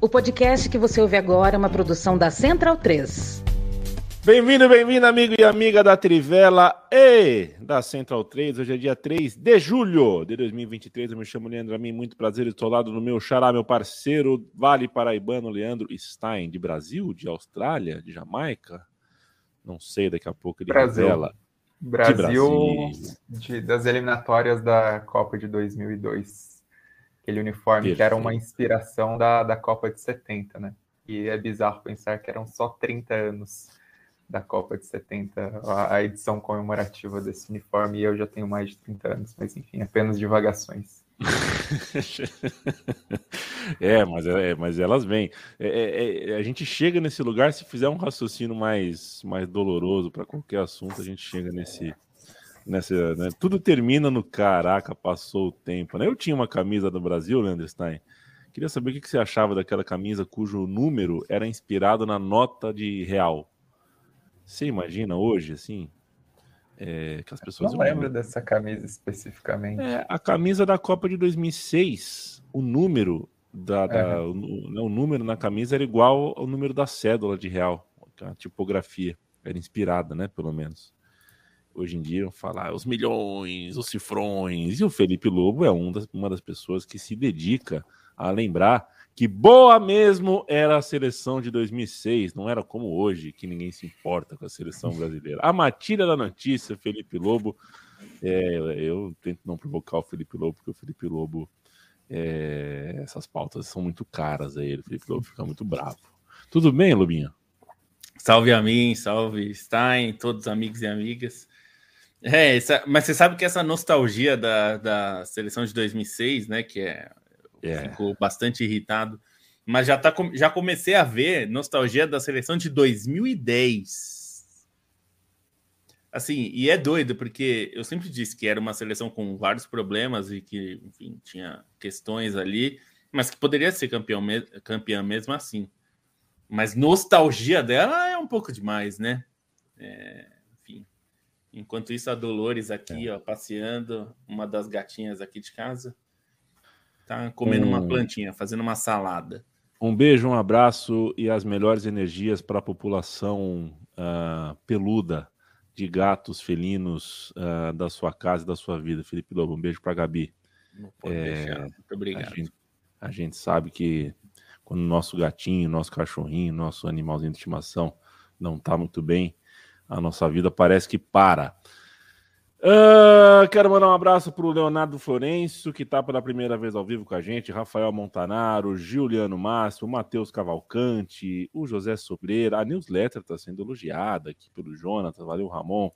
O podcast que você ouve agora é uma produção da Central 3. Bem-vindo, bem-vindo, amigo e amiga da Trivela e da Central 3. Hoje é dia 3 de julho de 2023. Eu me chamo Leandro Amin, muito prazer. Estou ao lado do meu xará, meu parceiro, Vale Paraibano, Leandro Stein, de Brasil, de Austrália, de Jamaica. Não sei, daqui a pouco ele Brasil. revela. Brasil, De Brasil. de- das eliminatórias da Copa de 2002. Aquele uniforme que era uma Perfeito. inspiração da, da Copa de 70, né? E é bizarro pensar que eram só 30 anos da Copa de 70, a, a edição comemorativa desse uniforme, e eu já tenho mais de 30 anos, mas enfim, apenas divagações. é, mas, é, mas elas vêm. É, é, é, a gente chega nesse lugar, se fizer um raciocínio mais, mais doloroso para qualquer assunto, a gente chega nesse. Nessa, né? Tudo termina no caraca, passou o tempo. Né? Eu tinha uma camisa do Brasil, Leandro Stein. Queria saber o que você achava daquela camisa cujo número era inspirado na nota de real. Você imagina hoje, assim? É, que as pessoas Não lembro dessa camisa especificamente. é, a camisa da Copa de 2006, o número da, da- Aham. o, né, o número na camisa era igual ao número da cédula de real, a tipografia era inspirada, né, pelo menos. Hoje em dia, falar os milhões, os cifrões, e o Felipe Lobo é um das- uma das pessoas que se dedica a lembrar que boa mesmo era a seleção de 2006, não era como hoje, que ninguém se importa com a seleção brasileira. A matilha da notícia, Felipe Lobo, é, eu tento não provocar o Felipe Lobo, porque o Felipe Lobo, é, essas pautas são muito caras a ele. O Felipe Lobo fica muito bravo. Tudo bem, Lobinho? Salve a mim, salve Stein, todos os amigos e amigas. É, essa- mas você sabe que essa nostalgia da, da seleção de 2006, né, que é, É. ficou bastante irritado, mas já, tá, já comecei a ver nostalgia da seleção de 2010. Assim, e é doido, porque eu sempre disse que era uma seleção com vários problemas e que, enfim, tinha questões ali, mas que poderia ser campeão campeã mesmo assim. Mas nostalgia dela é um pouco demais, né? É. Enquanto isso, a Dolores aqui, ó, passeando, uma das gatinhas aqui de casa, tá comendo uma plantinha, fazendo uma salada. Um beijo, um abraço e as melhores energias para a população ah, peluda de gatos felinos ah, da sua casa e da sua vida. Felipe Lobo, um beijo para Gabi. Não pode É, deixar. Muito A obrigado. gente, a gente sabe que quando o nosso gatinho, nosso cachorrinho, nosso animalzinho de estimação não está muito bem, a nossa vida parece que para. Ah, quero mandar um abraço para o Leonardo Florencio, que está pela primeira vez ao vivo com a gente, Rafael Montanaro, Giuliano Márcio, Matheus Cavalcante, o José Sobreira, a newsletter está sendo elogiada aqui pelo Jonathan, valeu Ramon.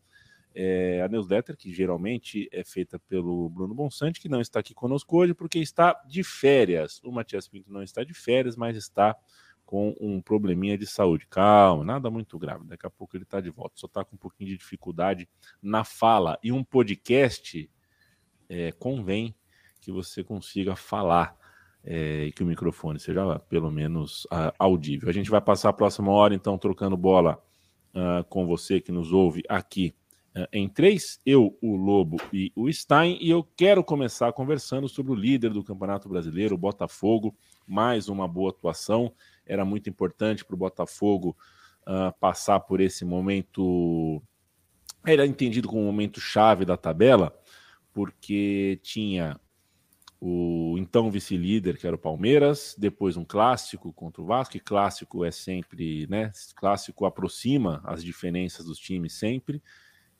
É, a newsletter, que geralmente é feita pelo Bruno Bonsante, que não está aqui conosco hoje, porque está de férias. O Matias Pinto não está de férias, mas está com um probleminha de saúde. Calma, nada muito grave. Daqui a pouco ele está de volta. Só está com um pouquinho de dificuldade na fala. E um podcast é, convém que você consiga falar é, e que o microfone seja pelo menos ah, audível. A gente vai passar a próxima hora, então, trocando bola ah, com você que nos ouve aqui eh, em três, eu, o Lobo e o Stein, e eu quero começar conversando sobre o líder do Campeonato Brasileiro, o Botafogo, mais uma boa atuação, era muito importante para o Botafogo ah, passar por esse momento, era entendido como um momento chave da tabela, porque tinha o então vice-líder, que era o Palmeiras, depois um clássico contra o Vasco, e clássico é sempre, né, clássico aproxima as diferenças dos times sempre,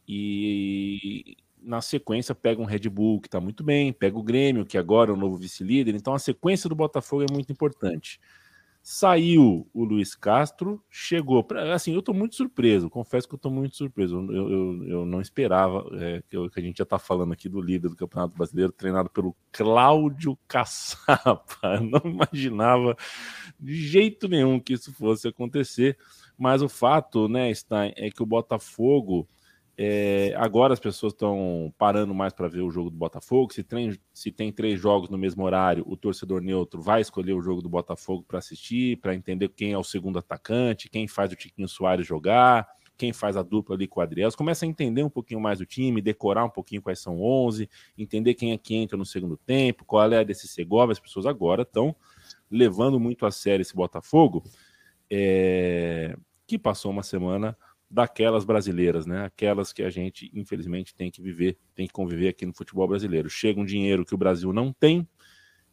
e na sequência pega um Red Bull que está muito bem, pega o Grêmio, que agora é o novo vice-líder. Então a sequência do Botafogo é muito importante. Saiu o Luiz Castro, chegou. Pra, assim, eu estou muito surpreso, confesso que eu estou muito surpreso. Eu, eu, eu não esperava é, que, eu- que a gente já está falando aqui do líder do Campeonato Brasileiro, treinado pelo Cláudio Caçapa. Eu não imaginava de jeito nenhum que isso fosse acontecer. Mas o fato, né, Stein, é que o Botafogo. É, agora as pessoas estão parando mais para ver o jogo do Botafogo. Se tem, se tem três jogos no mesmo horário, o torcedor neutro vai escolher o jogo do Botafogo para assistir, para entender quem é o segundo atacante, quem faz o Tiquinho Soares jogar, quem faz a dupla ali com o Adriel. Começa a entender um pouquinho mais o time, decorar um pouquinho quais são 11, entender quem é que entra no segundo tempo, qual é a desse Segovia. As pessoas agora estão levando muito a sério esse Botafogo, é, que passou uma semana daquelas brasileiras, né? Aquelas que a gente, infelizmente, tem que viver, tem que conviver aqui no futebol brasileiro. Chega um dinheiro que o Brasil não tem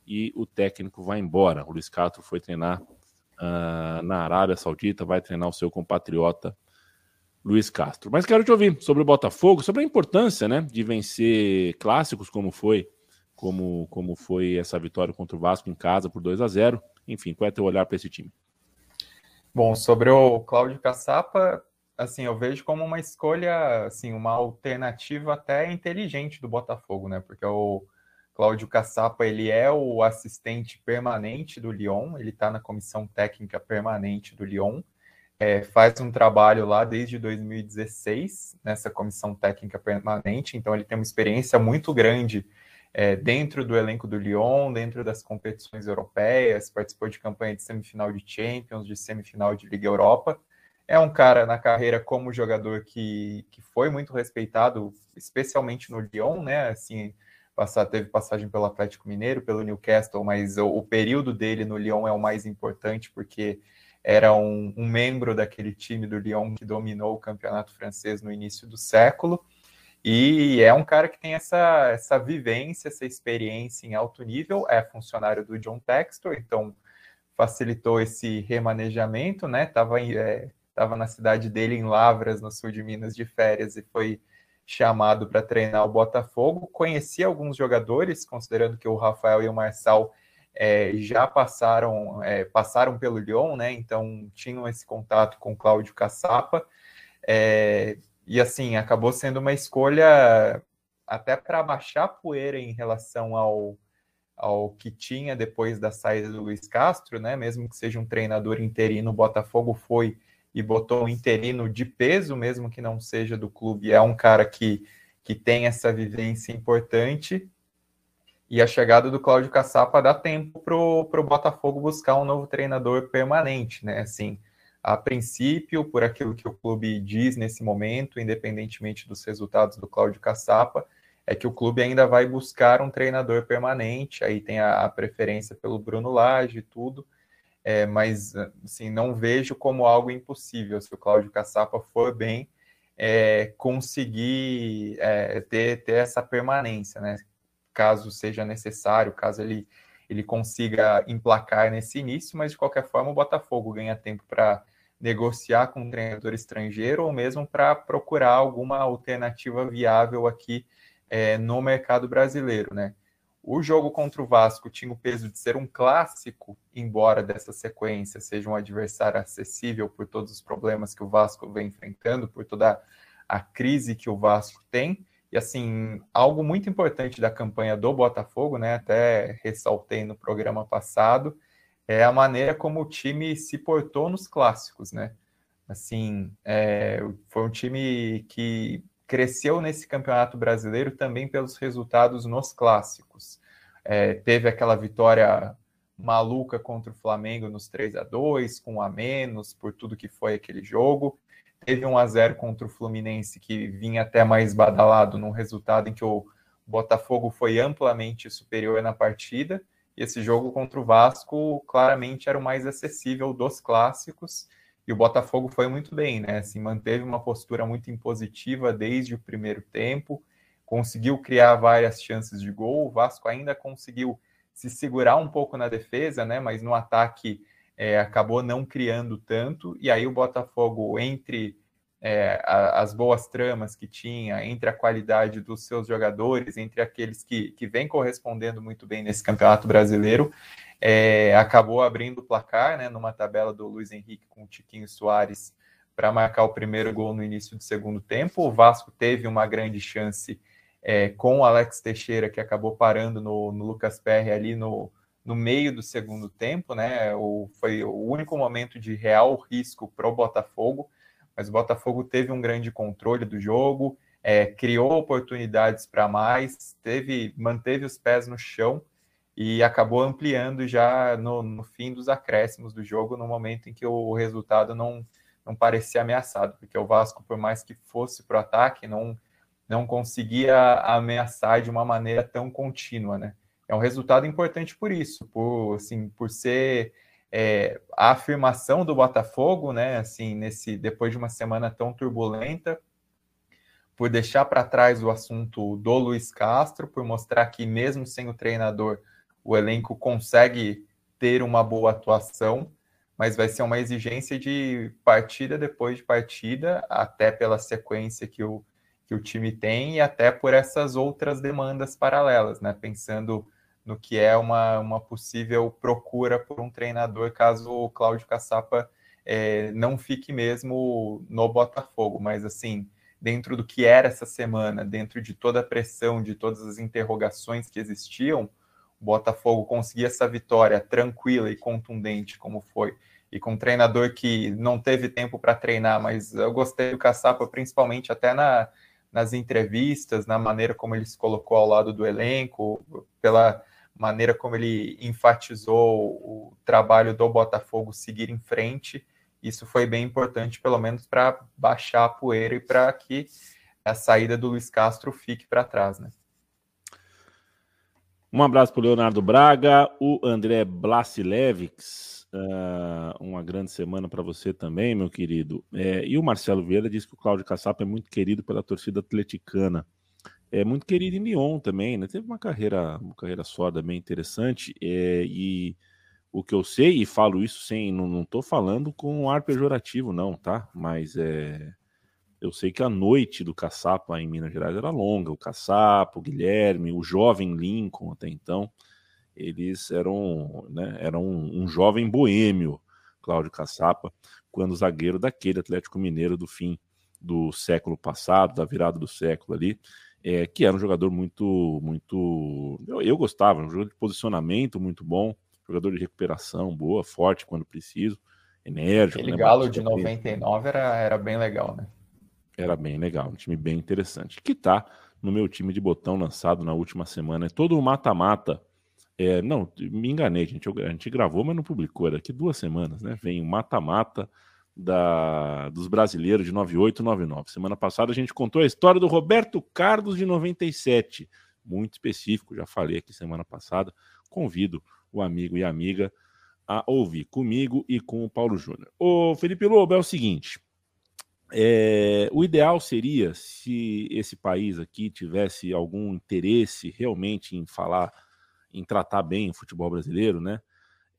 e o técnico vai embora. O Luiz Castro foi treinar uh, na Arábia Saudita, vai treinar o seu compatriota Luiz Castro. Mas quero te ouvir sobre o Botafogo, sobre a importância, né, de vencer clássicos como foi, como, como foi essa vitória contra o Vasco em casa por 2 a 0. Enfim, qual é teu olhar para esse time? Bom, sobre o Cláudio Caçapa, assim, eu vejo como uma escolha, assim, uma alternativa até inteligente do Botafogo, né? Porque o Cláudio Caçapa, ele é o assistente permanente do Lyon, ele está na comissão técnica permanente do Lyon, é, faz um trabalho lá desde 2016 nessa comissão técnica permanente, então ele tem uma experiência muito grande é, dentro do elenco do Lyon, dentro das competições europeias, participou de campanha de semifinal de Champions, de semifinal de Liga Europa. É um cara na carreira como jogador que, que foi muito respeitado, especialmente no Lyon, né? Assim, passar, teve passagem pelo Atlético Mineiro, pelo Newcastle, mas o, o período dele no Lyon é o mais importante porque era um, um membro daquele time do Lyon que dominou o campeonato francês no início do século. E é um cara que tem essa, essa vivência, essa experiência em alto nível, é funcionário do John Textor, então facilitou esse remanejamento, né? Tava, é, tava na cidade dele, em Lavras, no sul de Minas, de férias, e foi chamado para treinar o Botafogo. Conheci alguns jogadores, considerando que o Rafael e o Marçal é, já passaram, é, passaram pelo Lyon, né? Então tinham esse contato com Cláudio Caçapa. É, e assim, acabou sendo uma escolha até para baixar a poeira em relação ao, ao que tinha depois da saída do Luiz Castro, né? Mesmo que seja um treinador interino, o Botafogo foi e botou um interino de peso, mesmo que não seja do clube. É um cara que, que tem essa vivência importante. E a chegada do Cláudio Caçapa dá tempo para o Botafogo buscar um novo treinador permanente, né? Assim, a princípio, por aquilo que o clube diz nesse momento, independentemente dos resultados do Cláudio Caçapa, é que o clube ainda vai buscar um treinador permanente, aí tem a, a preferência pelo Bruno Lage e tudo, é, mas assim, não vejo como algo impossível, se o Cláudio Caçapa for bem, é, conseguir é, ter, ter essa permanência, né? caso seja necessário, caso ele, ele consiga emplacar nesse início, mas de qualquer forma o Botafogo ganha tempo para negociar com um treinador estrangeiro ou mesmo para procurar alguma alternativa viável aqui é, no mercado brasileiro, né? O jogo contra o Vasco tinha o peso de ser um clássico, embora dessa sequência seja um adversário acessível por todos os problemas que o Vasco vem enfrentando, por toda a crise que o Vasco tem. E assim, algo muito importante da campanha do Botafogo, né? Até ressaltei no programa passado, é a maneira como o time se portou nos clássicos, né? Assim, é, foi um time que cresceu nesse campeonato brasileiro também pelos resultados nos clássicos. É, teve aquela vitória maluca contra o Flamengo nos 3 a 2 com a menos, por tudo que foi aquele jogo. Teve um a 0 contra o Fluminense, que vinha até mais badalado, num resultado em que o Botafogo foi amplamente superior na partida esse jogo contra o Vasco claramente era o mais acessível dos clássicos. E o Botafogo foi muito bem, né? Assim, manteve uma postura muito impositiva desde o primeiro tempo, conseguiu criar várias chances de gol. O Vasco ainda conseguiu se segurar um pouco na defesa, né? Mas no ataque é, acabou não criando tanto. E aí o Botafogo, entre é, a, as boas tramas que tinha, entre a qualidade dos seus jogadores, entre aqueles que, que vem correspondendo muito bem nesse campeonato brasileiro, é, acabou abrindo o placar, né, numa tabela do Luiz Henrique com o Tiquinho Soares para marcar o primeiro gol no início do segundo tempo. O Vasco teve uma grande chance é, com o Alex Teixeira, que acabou parando no, no Lucas Perry ali no, no meio do segundo tempo, né? O, foi o único momento de real risco para o Botafogo mas o Botafogo teve um grande controle do jogo, é, criou oportunidades para mais, teve, manteve os pés no chão e acabou ampliando já no, no, fim dos acréscimos do jogo, no momento em que o resultado não, não parecia ameaçado, porque o Vasco, por mais que fosse para o ataque, não, não conseguia ameaçar de uma maneira tão contínua, né? é um resultado importante por isso, por, assim, por ser é, a afirmação do Botafogo, né? Assim, nesse depois de uma semana tão turbulenta, por deixar para trás o assunto do Luiz Castro, por mostrar que mesmo sem o treinador, o elenco consegue ter uma boa atuação, mas vai ser uma exigência de partida depois de partida, até pela sequência que o, que o time tem e até por essas outras demandas paralelas, né? Pensando no que é uma, uma possível procura por um treinador caso o Cláudio Caçapa é, não fique mesmo no Botafogo. Mas, assim, dentro do que era essa semana, dentro de toda a pressão, de todas as interrogações que existiam, o Botafogo conseguir essa vitória tranquila e contundente, como foi, e com um treinador que não teve tempo para treinar, mas eu gostei do Caçapa, principalmente até na, nas entrevistas, na maneira como ele se colocou ao lado do elenco, pela maneira como ele enfatizou o trabalho do Botafogo seguir em frente. Isso foi bem importante, pelo menos para baixar a poeira e para que a saída do Luiz Castro fique para trás, né? Um abraço para o Leonardo Braga, o André Blasilevics. Uh, uma grande semana para você também, meu querido. É, e o Marcelo Vieira disse que o Cláudio Caçapa é muito querido pela torcida atleticana é muito querido em Lyon também, né? Teve uma carreira, uma carreira sólida bem interessante. É, e o que eu sei, e falo isso sem, não estou falando com um ar pejorativo, não, tá? Mas é, eu sei que a noite do Caçapa em Minas Gerais era longa. O Caçapa, o Guilherme, o jovem Lincoln até então, eles eram, né, eram um, um jovem boêmio, Cláudio Caçapa, quando zagueiro daquele Atlético Mineiro do fim do século passado, da virada do século ali é, que era um jogador muito, muito. Eu, eu, gostava, um jogador de posicionamento muito bom, jogador de recuperação boa, forte quando preciso, enérgico. Aquele né, Galo de 99 era, era bem legal, né? Era bem legal, um time bem interessante. Que tá no meu time de botão lançado na última semana. É todo o mata-mata. É, não, me enganei, gente. a gente gravou, mas não publicou. Era daqui duas semanas, né? Vem o mata-mata da, dos brasileiros de 98 99. Semana passada a gente contou a história do Roberto Carlos de 97, muito específico, já falei aqui semana passada. Convido o amigo e amiga a ouvir comigo e com o Paulo Júnior. O Felipe Lobo é o seguinte: é, o ideal seria se esse país aqui tivesse algum interesse realmente em falar, em tratar bem o futebol brasileiro, né?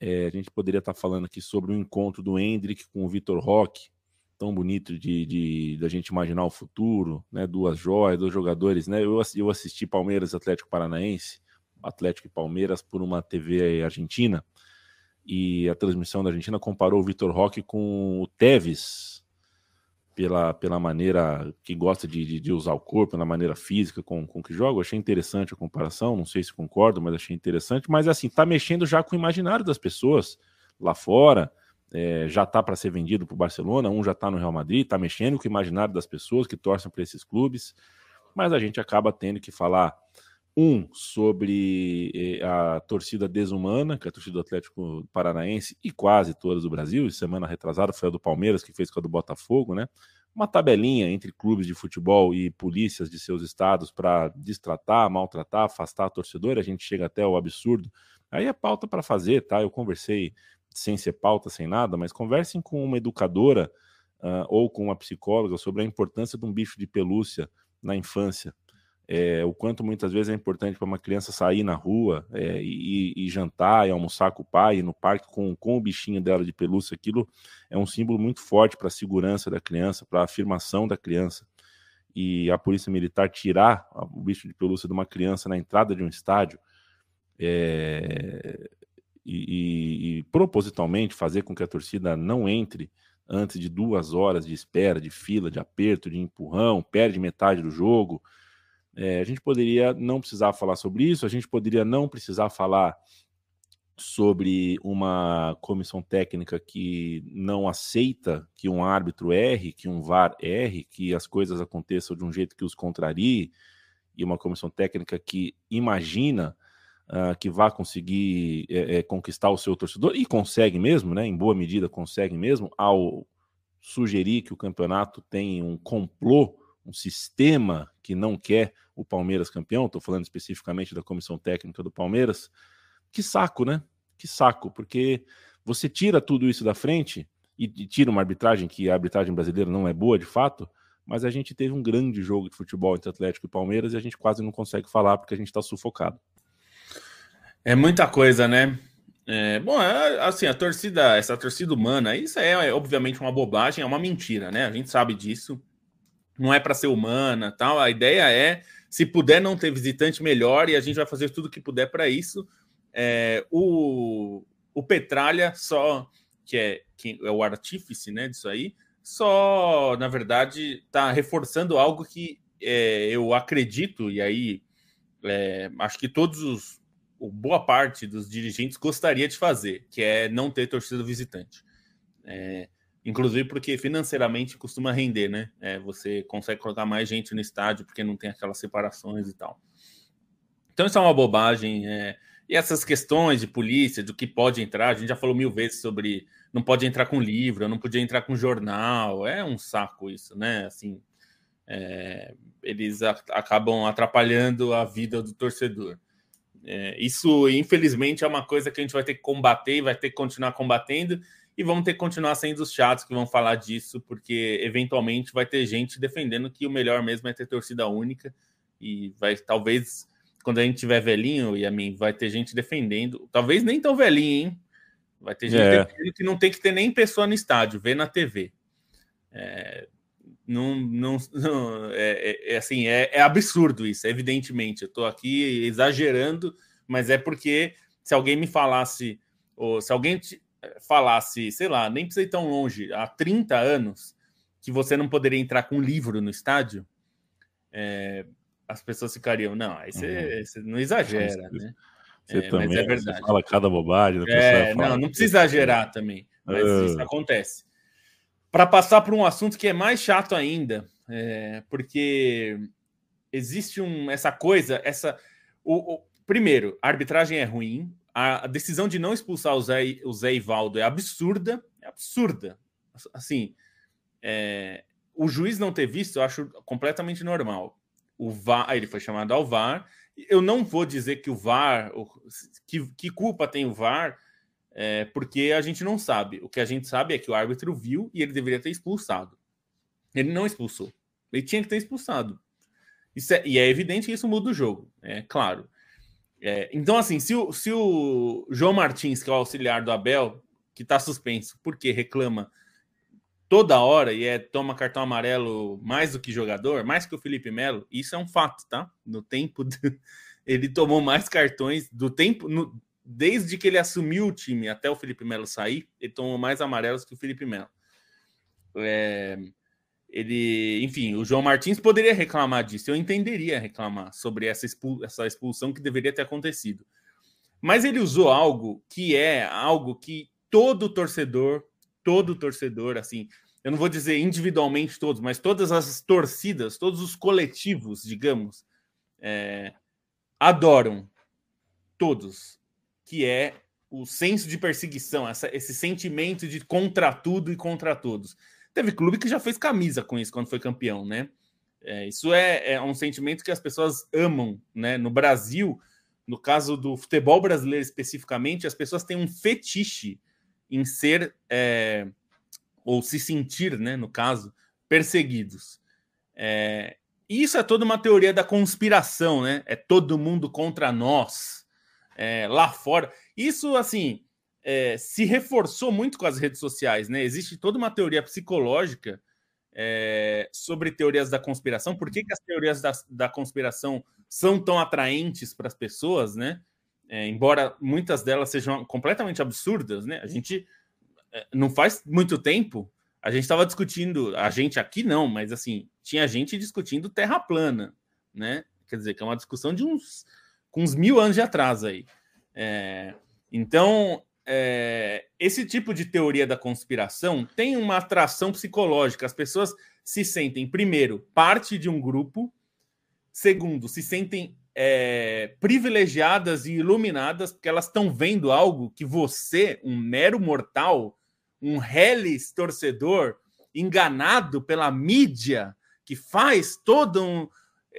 É, a gente poderia estar falando aqui sobre o encontro do Hendrick com o Vitor Roque, tão bonito de, de, de, gente imaginar o futuro, né? Duas joias, dois jogadores, né? Eu, eu assisti Palmeiras Atlético Paranaense, Atlético e Palmeiras por uma TV argentina, e a transmissão da Argentina comparou o Vitor Roque com o Tevez, pela, pela maneira que gosta de, de, de, usar o corpo, na maneira física com, com que joga. Eu achei interessante a comparação, não sei se concordo, mas achei interessante. Mas assim, tá mexendo já com o imaginário das pessoas lá fora. É, já tá para ser vendido para o Barcelona, um já tá no Real Madrid, tá mexendo com o imaginário das pessoas que torcem para esses clubes. Mas a gente acaba tendo que falar um sobre eh, a torcida desumana, que é a torcida do Atlético Paranaense e quase todas do Brasil. Semana retrasada foi a do Palmeiras, que fez com a do Botafogo, né? Uma tabelinha entre clubes de futebol e polícias de seus estados para distratar, maltratar, afastar a torcedora. A gente chega até o absurdo. Aí é pauta para fazer, tá? Eu conversei sem ser pauta, sem nada, mas conversem com uma educadora uh, ou com uma psicóloga sobre a importância de um bicho de pelúcia na infância é, o quanto muitas vezes é importante para uma criança sair na rua é, e, e, jantar e almoçar com o pai, no parque com, com o bichinho dela de pelúcia, aquilo é um símbolo muito forte para a segurança da criança, para a afirmação da criança. E a polícia militar tirar o bicho de pelúcia de uma criança na entrada de um estádio é, e, e, e propositalmente fazer com que a torcida não entre antes de duas horas de espera, de fila, de aperto, de empurrão, perde metade do jogo é, a gente poderia não precisar falar sobre isso, a gente poderia não precisar falar sobre uma comissão técnica que não aceita que um árbitro erre, que um VAR erre, que as coisas aconteçam de um jeito que os contrarie, e uma comissão técnica que imagina uh, que vai conseguir é, é, conquistar o seu torcedor, e consegue mesmo, né, em boa medida consegue mesmo, ao sugerir que o campeonato tem um complô um sistema que não quer o Palmeiras campeão, estou falando especificamente da comissão técnica do Palmeiras, que saco, né? Que saco, porque você tira tudo isso da frente e, tira uma arbitragem que a arbitragem brasileira não é boa de fato, mas a gente teve um grande jogo de futebol entre Atlético e Palmeiras e a gente quase não consegue falar porque a gente está sufocado. É muita coisa, né? É, bom, é, assim, a torcida, essa torcida humana, isso é, é, obviamente uma bobagem, é uma mentira, né? A gente sabe disso. Não é para ser humana, tal. A ideia é, se puder não ter visitante, melhor, e a gente vai fazer tudo que puder para isso. É, o, o Petralha só, que é, que é o artífice, né, disso aí, só, na verdade, está reforçando algo que é, eu acredito, e aí é, acho que todos os boa parte dos dirigentes gostaria de fazer, que é não ter torcida visitante. É, inclusive porque financeiramente costuma render, né? É, você consegue colocar mais gente no estádio porque não tem aquelas separações e tal. Então isso é uma bobagem. É, e essas questões de polícia, do que pode entrar, a gente já falou mil vezes sobre não pode entrar com livro, não podia entrar com jornal, é um saco isso, né? Assim, é, eles a, acabam atrapalhando a vida do torcedor. É, isso, infelizmente, é uma coisa que a gente vai ter que combater e vai ter que continuar combatendo. E vamos ter que continuar sendo os chatos que vão falar disso, porque eventualmente vai ter gente defendendo que o melhor mesmo é ter torcida única. E vai, talvez, quando a gente tiver velhinho, e a mim, vai ter gente defendendo, talvez nem tão velhinho, hein? Vai ter gente é. defendendo que não tem que ter nem pessoa no estádio, ver na TV. É, não, não, não é, é, é, assim, é, é, absurdo isso, evidentemente. Eu estou aqui exagerando, mas é porque se alguém me falasse, ou se alguém falasse, sei lá, nem precisa ir tão longe, há 30 anos, que você não poderia entrar com um livro no estádio, é, as pessoas ficariam, não, aí você, uhum. não exagera, né? Você é, também é verdade. fala cada bobagem. É, não, não precisa exagerar também, mas uh... isso acontece para passar por um assunto que é mais chato ainda, é, porque existe um, essa coisa, essa. O, o, primeiro, a arbitragem é ruim, a, decisão de não expulsar o Zé, o Zé Ivaldo é absurda, é absurda. Assim, é, o juiz não ter visto, eu acho completamente normal. O VAR, ele foi chamado ao VAR. Eu não vou dizer que o VAR, que, que culpa tem o VAR, é, porque a gente não sabe. O que a gente sabe é que o árbitro viu e ele deveria ter expulsado. Ele não expulsou. Ele tinha que ter expulsado. É, e é evidente que isso muda o jogo, é claro. É, então, assim, se o, se o João Martins, que é o auxiliar do Abel, que está suspenso porque reclama toda hora e é toma cartão amarelo mais do que jogador, mais que o Felipe Melo, isso é um fato, tá? No tempo de, ele tomou mais cartões do tempo no, desde que ele assumiu o time até o Felipe Melo sair, ele tomou mais amarelos que o Felipe Melo. É, ele, enfim, o João Martins poderia reclamar disso, eu entenderia reclamar sobre essa, expul essa expulsão que deveria ter acontecido. Mas ele usou algo que é algo que todo torcedor, todo torcedor, assim, eu não vou dizer individualmente todos, mas todas as torcidas, todos os coletivos, digamos, é, adoram. Todos que é o senso de perseguição, essa, esse sentimento de contra tudo e contra todos. Teve clube que já fez camisa com isso quando foi campeão, né? É, isso é, é, um sentimento que as pessoas amam, né? No Brasil, no caso do futebol brasileiro especificamente, as pessoas têm um fetiche em ser é, ou se sentir, né? No caso, perseguidos. É, isso é toda uma teoria da conspiração, né? É todo mundo contra nós é, lá fora. Isso, assim, é, se reforçou muito com as redes sociais, né? Existe toda uma teoria psicológica é, sobre teorias da conspiração. Por que, que as teorias da, da conspiração são tão atraentes para as pessoas, né? É, embora muitas delas sejam completamente absurdas, né? A gente não faz muito tempo a gente estava discutindo, a gente aqui não, mas assim, tinha gente discutindo terra plana, né? Quer dizer, que é uma discussão de uns com uns mil anos de atraso aí. Então, é, esse tipo de teoria da conspiração tem uma atração psicológica. As pessoas se sentem, primeiro, parte de um grupo, segundo, se sentem é, privilegiadas e iluminadas porque elas estão vendo algo que você, um mero mortal, um reles torcedor, enganado pela mídia, que faz todo um.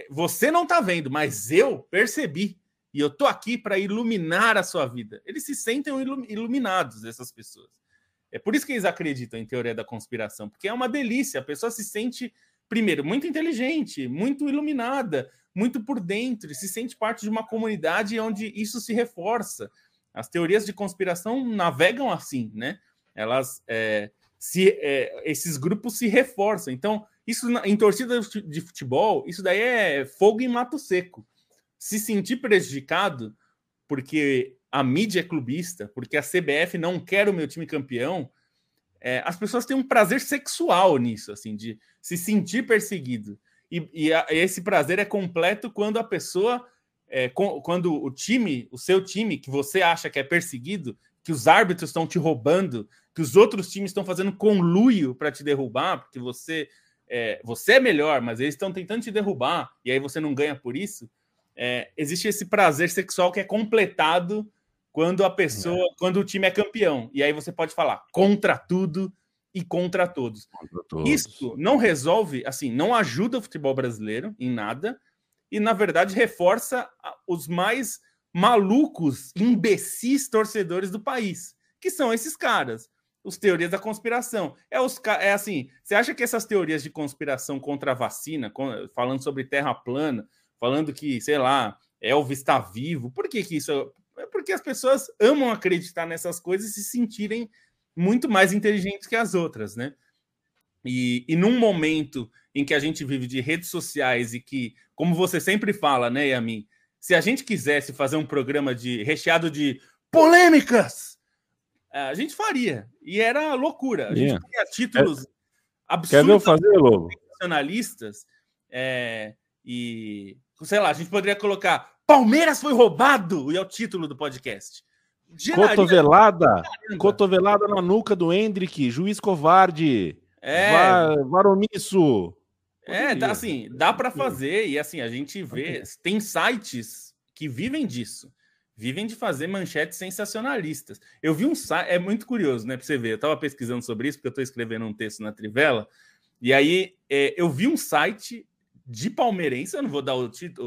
Você não está vendo, mas eu percebi. E eu tô aqui para iluminar a sua vida. Eles se sentem iluminados, essas pessoas. É por isso que eles acreditam em teoria da conspiração, porque é uma delícia. A pessoa se sente, primeiro, muito inteligente, muito iluminada, muito por dentro, se sente parte de uma comunidade onde isso se reforça. As teorias de conspiração navegam assim, né? Elas é, se é, esses grupos se reforçam. Então, isso em torcida de futebol, isso daí é fogo em mato seco. Se sentir prejudicado porque a mídia é clubista, porque a CBF não quer o meu time campeão, é, as pessoas têm um prazer sexual nisso, assim, de se sentir perseguido. E, e a, esse prazer é completo quando a pessoa, é, com, quando o time, o seu time, que você acha que é perseguido, que os árbitros estão te roubando, que os outros times estão fazendo conluio para te derrubar, porque você é, você é melhor, mas eles estão tentando te derrubar, e aí você não ganha por isso. É, existe esse prazer sexual que é completado quando a pessoa, é. quando o time é campeão. E aí você pode falar contra tudo e contra todos. Contra todos. Isso não resolve, assim, não ajuda o futebol brasileiro em nada, e na verdade reforça os mais malucos, imbecis torcedores do país, que são esses caras os teorias da conspiração. É, os, é assim, você acha que essas teorias de conspiração contra a vacina, falando sobre terra plana, falando que, sei lá, Elvis está vivo, por que, que isso... É porque as pessoas amam acreditar nessas coisas e se sentirem muito mais inteligentes que as outras, né? E, e num momento em que a gente vive de redes sociais e que, como você sempre fala, né, Yamin, se a gente quisesse fazer um programa de recheado de polêmicas, é, a gente faria. E era loucura. A gente tinha títulos absurdos. Quer ver eu fazer, Lobo? Nacionalistas. É, e, sei lá, a gente poderia colocar Palmeiras foi roubado, e é o título do podcast. Geraria... Cotovelada, cotovelada na nuca do Hendrick, juiz covarde, é. É, dá, assim, dá para fazer, e assim, a gente vê, tem sites que vivem disso vivem de fazer manchetes sensacionalistas. Eu vi um site, é muito curioso, né? Para você ver, eu estava pesquisando sobre isso, porque eu estou escrevendo um texto na Trivela, e aí é, eu vi um site de palmeirense, eu não vou dar o, o,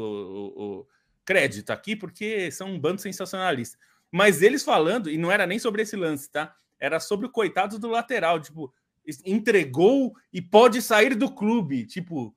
o crédito aqui, porque são um bando sensacionalista. Mas eles falando, e não era nem sobre esse lance, tá? Era sobre o coitado do lateral, tipo, entregou e pode sair do clube, tipo,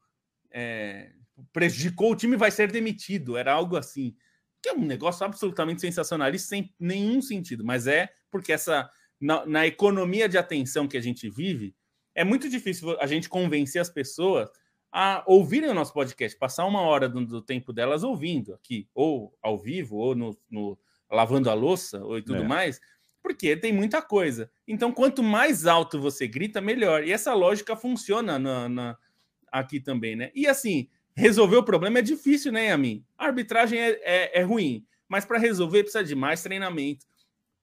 é, prejudicou o time vai ser demitido, era algo assim que é um negócio absolutamente sensacionalista, sem nenhum sentido, mas é porque essa na, na, economia de atenção que a gente vive, é muito difícil a gente convencer as pessoas a ouvirem o nosso podcast, passar uma hora do, do tempo delas ouvindo aqui, ou ao vivo, ou no, no lavando a louça, ou e tudo é. mais, porque tem muita coisa. Então, quanto mais alto você grita, melhor. E essa lógica funciona na, na aqui também, né? E assim, resolver o problema é difícil, né, Yamin? A arbitragem é, é, é ruim, mas para resolver precisa de mais treinamento,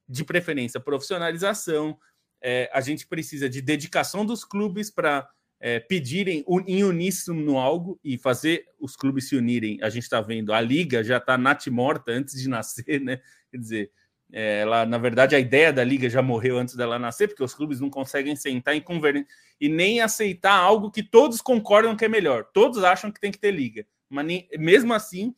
de preferência profissionalização. É, a gente precisa de dedicação dos clubes para é, pedirem em uníssono algo e fazer os clubes se unirem. A gente está vendo, a liga já está natimorta antes de nascer, né? Quer dizer, é, ela, na verdade, a ideia da liga já morreu antes dela nascer, porque os clubes não conseguem sentar e conversar e nem aceitar algo que todos concordam que é melhor. Todos acham que tem que ter liga, mas nem, mesmo assim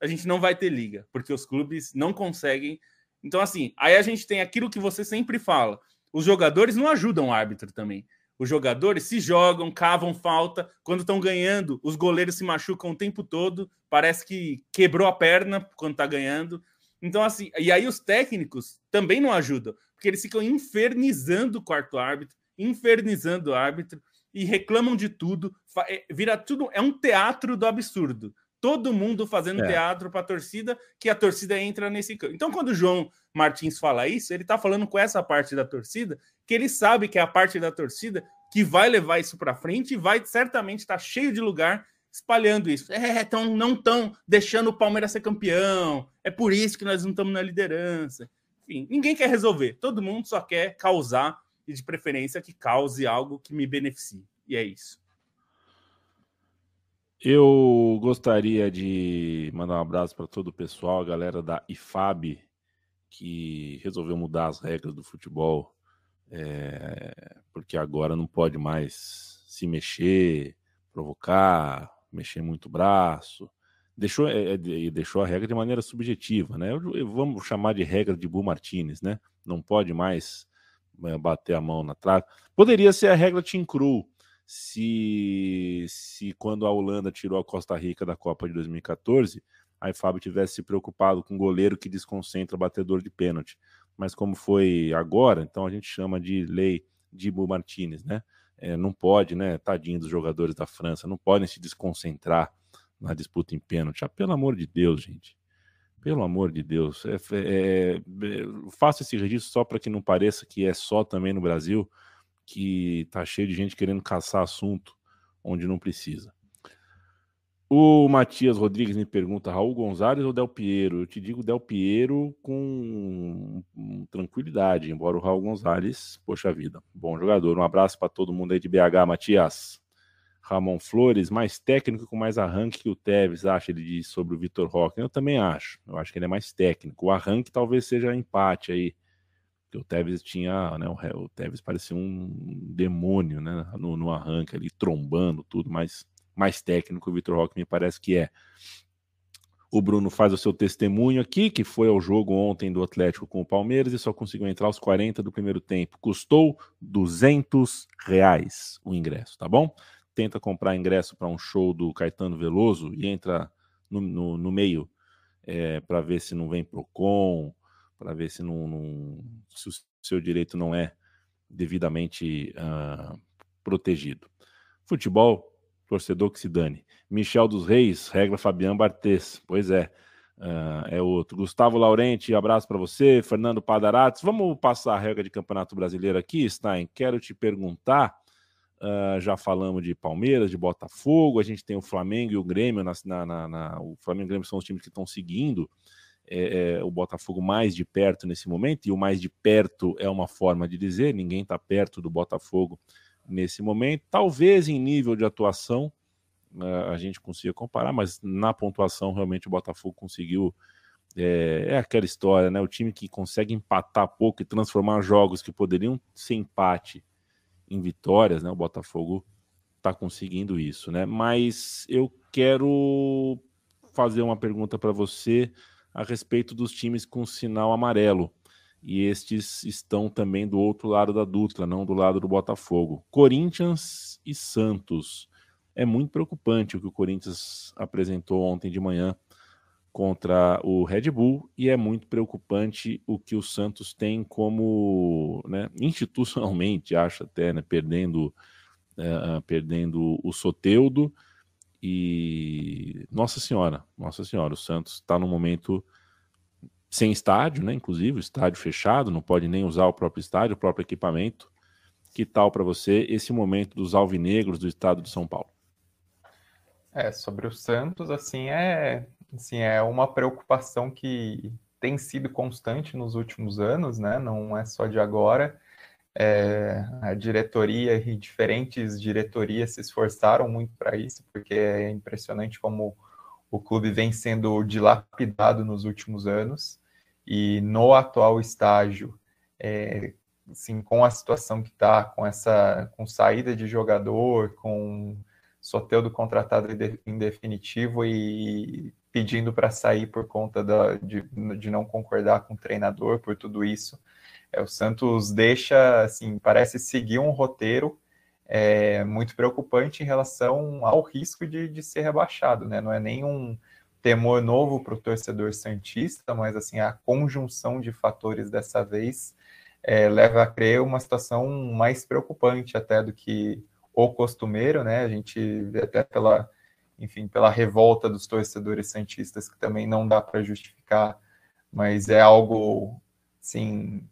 a gente não vai ter liga, porque os clubes não conseguem. Então, assim, aí a gente tem aquilo que você sempre fala: os jogadores não ajudam o árbitro também. Os jogadores se jogam, cavam falta. Quando estão ganhando, os goleiros se machucam o tempo todo. Parece que quebrou a perna quando está ganhando. Então, assim, e aí os técnicos também não ajudam, porque eles ficam infernizando o quarto árbitro, infernizando o árbitro e reclamam de tudo. É, vira tudo, é um teatro do absurdo. Todo mundo fazendo é. teatro para a torcida, que a torcida entra nesse campo. Então, quando o João Martins fala isso, ele está falando com essa parte da torcida, que ele sabe que é a parte da torcida que vai levar isso para frente e vai certamente estar tá cheio de lugar espalhando isso. É, tão, não estão deixando o Palmeiras ser campeão. É por isso que nós não estamos na liderança. Enfim, ninguém quer resolver. Todo mundo só quer causar e de preferência que cause algo que me beneficie. E é isso. Eu gostaria de mandar um abraço para todo o pessoal, a galera da IFAB, que resolveu mudar as regras do futebol, é, porque agora não pode mais se mexer, provocar, mexer muito o braço. Deixou, é, deixou a regra de maneira subjetiva, né? Vamos chamar de regra de Bull Martinez, né? Não pode mais bater a mão na trave. Poderia ser a regra Team Crew, se, se quando a Holanda tirou a Costa Rica da Copa de 2014, a Fábio tivesse se preocupado com goleiro que desconcentra batedor de pênalti. Mas como foi agora, então a gente chama de lei de Bull Martinez, né? É, não pode, né? Tadinho dos jogadores da França, não podem se desconcentrar na disputa em pênalti. Ah, pelo amor de Deus, gente. Pelo amor de Deus. É, é, é, faça esse registro só para que não pareça que é só também no Brasil, que tá cheio de gente querendo caçar assunto onde não precisa. O Matias Rodrigues me pergunta: Raul Gonzalez ou Del Piero? Eu te digo Del Piero com tranquilidade, embora o Raul Gonzalez, poxa vida, bom jogador. Um abraço para todo mundo aí de BH, Matias. Ramon Flores, mais técnico com mais arranque que o Tevez, acha ele diz sobre o Vitor Roque. Eu também acho. Eu acho que ele é mais técnico. O arranque talvez seja empate aí. O Tevez tinha, né, o, Tevez parecia um demônio, né, no, no arranque ali, trombando tudo, mas mais técnico, o Vitor Roque me parece que é. O Bruno faz o seu testemunho aqui, que foi ao jogo ontem do Atlético com o Palmeiras e só conseguiu entrar aos 40 do primeiro tempo. Custou 200 reais o ingresso, tá bom? Tenta comprar ingresso para um show do Caetano Veloso e entra no, no, no meio é, para ver se não vem Procon, para ver se, não, não, se o seu direito não é devidamente uh, protegido. Futebol torcedor que se dane. Michel dos Reis, regra Fabiano Bartes. Pois é, uh, é outro. Gustavo Laurenti, abraço para você. Fernando Padarates, vamos passar a regra de Campeonato Brasileiro aqui, Stein. Quero te perguntar. Uh, já falamos de Palmeiras, de Botafogo, a gente tem o Flamengo e o Grêmio. Na, na, na o Flamengo e o Grêmio são os times que estão seguindo é, é, o Botafogo mais de perto nesse momento, e o mais de perto é uma forma de dizer, ninguém está perto do Botafogo nesse momento. Talvez em nível de atuação uh, a gente consiga comparar, mas na pontuação realmente o Botafogo conseguiu. É, é, aquela história, né? O time que consegue empatar pouco e transformar jogos que poderiam ser empate em vitórias, né? O Botafogo está conseguindo isso, né? Mas eu quero fazer uma pergunta para você a respeito dos times com sinal amarelo e estes estão também do outro lado da Dutra, não do lado do Botafogo. Corinthians e Santos. É muito preocupante o que o Corinthians apresentou ontem de manhã contra o Red Bull e é muito preocupante o que o Santos tem como, né, institucionalmente, acho até, né, perdendo, uh, perdendo o Soteudo e Nossa Senhora, Nossa Senhora, o Santos está no momento sem estádio, né? Inclusive, estádio fechado, não pode nem usar o próprio estádio, o próprio equipamento. Que tal para você esse momento dos alvinegros do estado de São Paulo? É, sobre o Santos, assim, é, assim, é uma preocupação que tem sido constante nos últimos anos, né? Não é só de agora. É, a diretoria e diferentes diretorias se esforçaram muito para isso, porque é impressionante como o clube vem sendo dilapidado nos últimos anos. E no atual estágio, é, com a situação que está, com essa com saída de jogador, com Soteldo contratado em definitivo e pedindo para sair por conta da, de, de não concordar com o treinador, por tudo isso. É, o Santos deixa, assim, parece seguir um roteiro é, muito preocupante em relação ao risco de, de ser rebaixado, né? Não é nenhum temor novo para o torcedor santista, mas assim a conjunção de fatores dessa vez é, leva a crer uma situação mais preocupante até do que o costumeiro, né? A gente vê até pela, enfim, pela revolta dos torcedores santistas que também não dá para justificar, mas é algo, sim,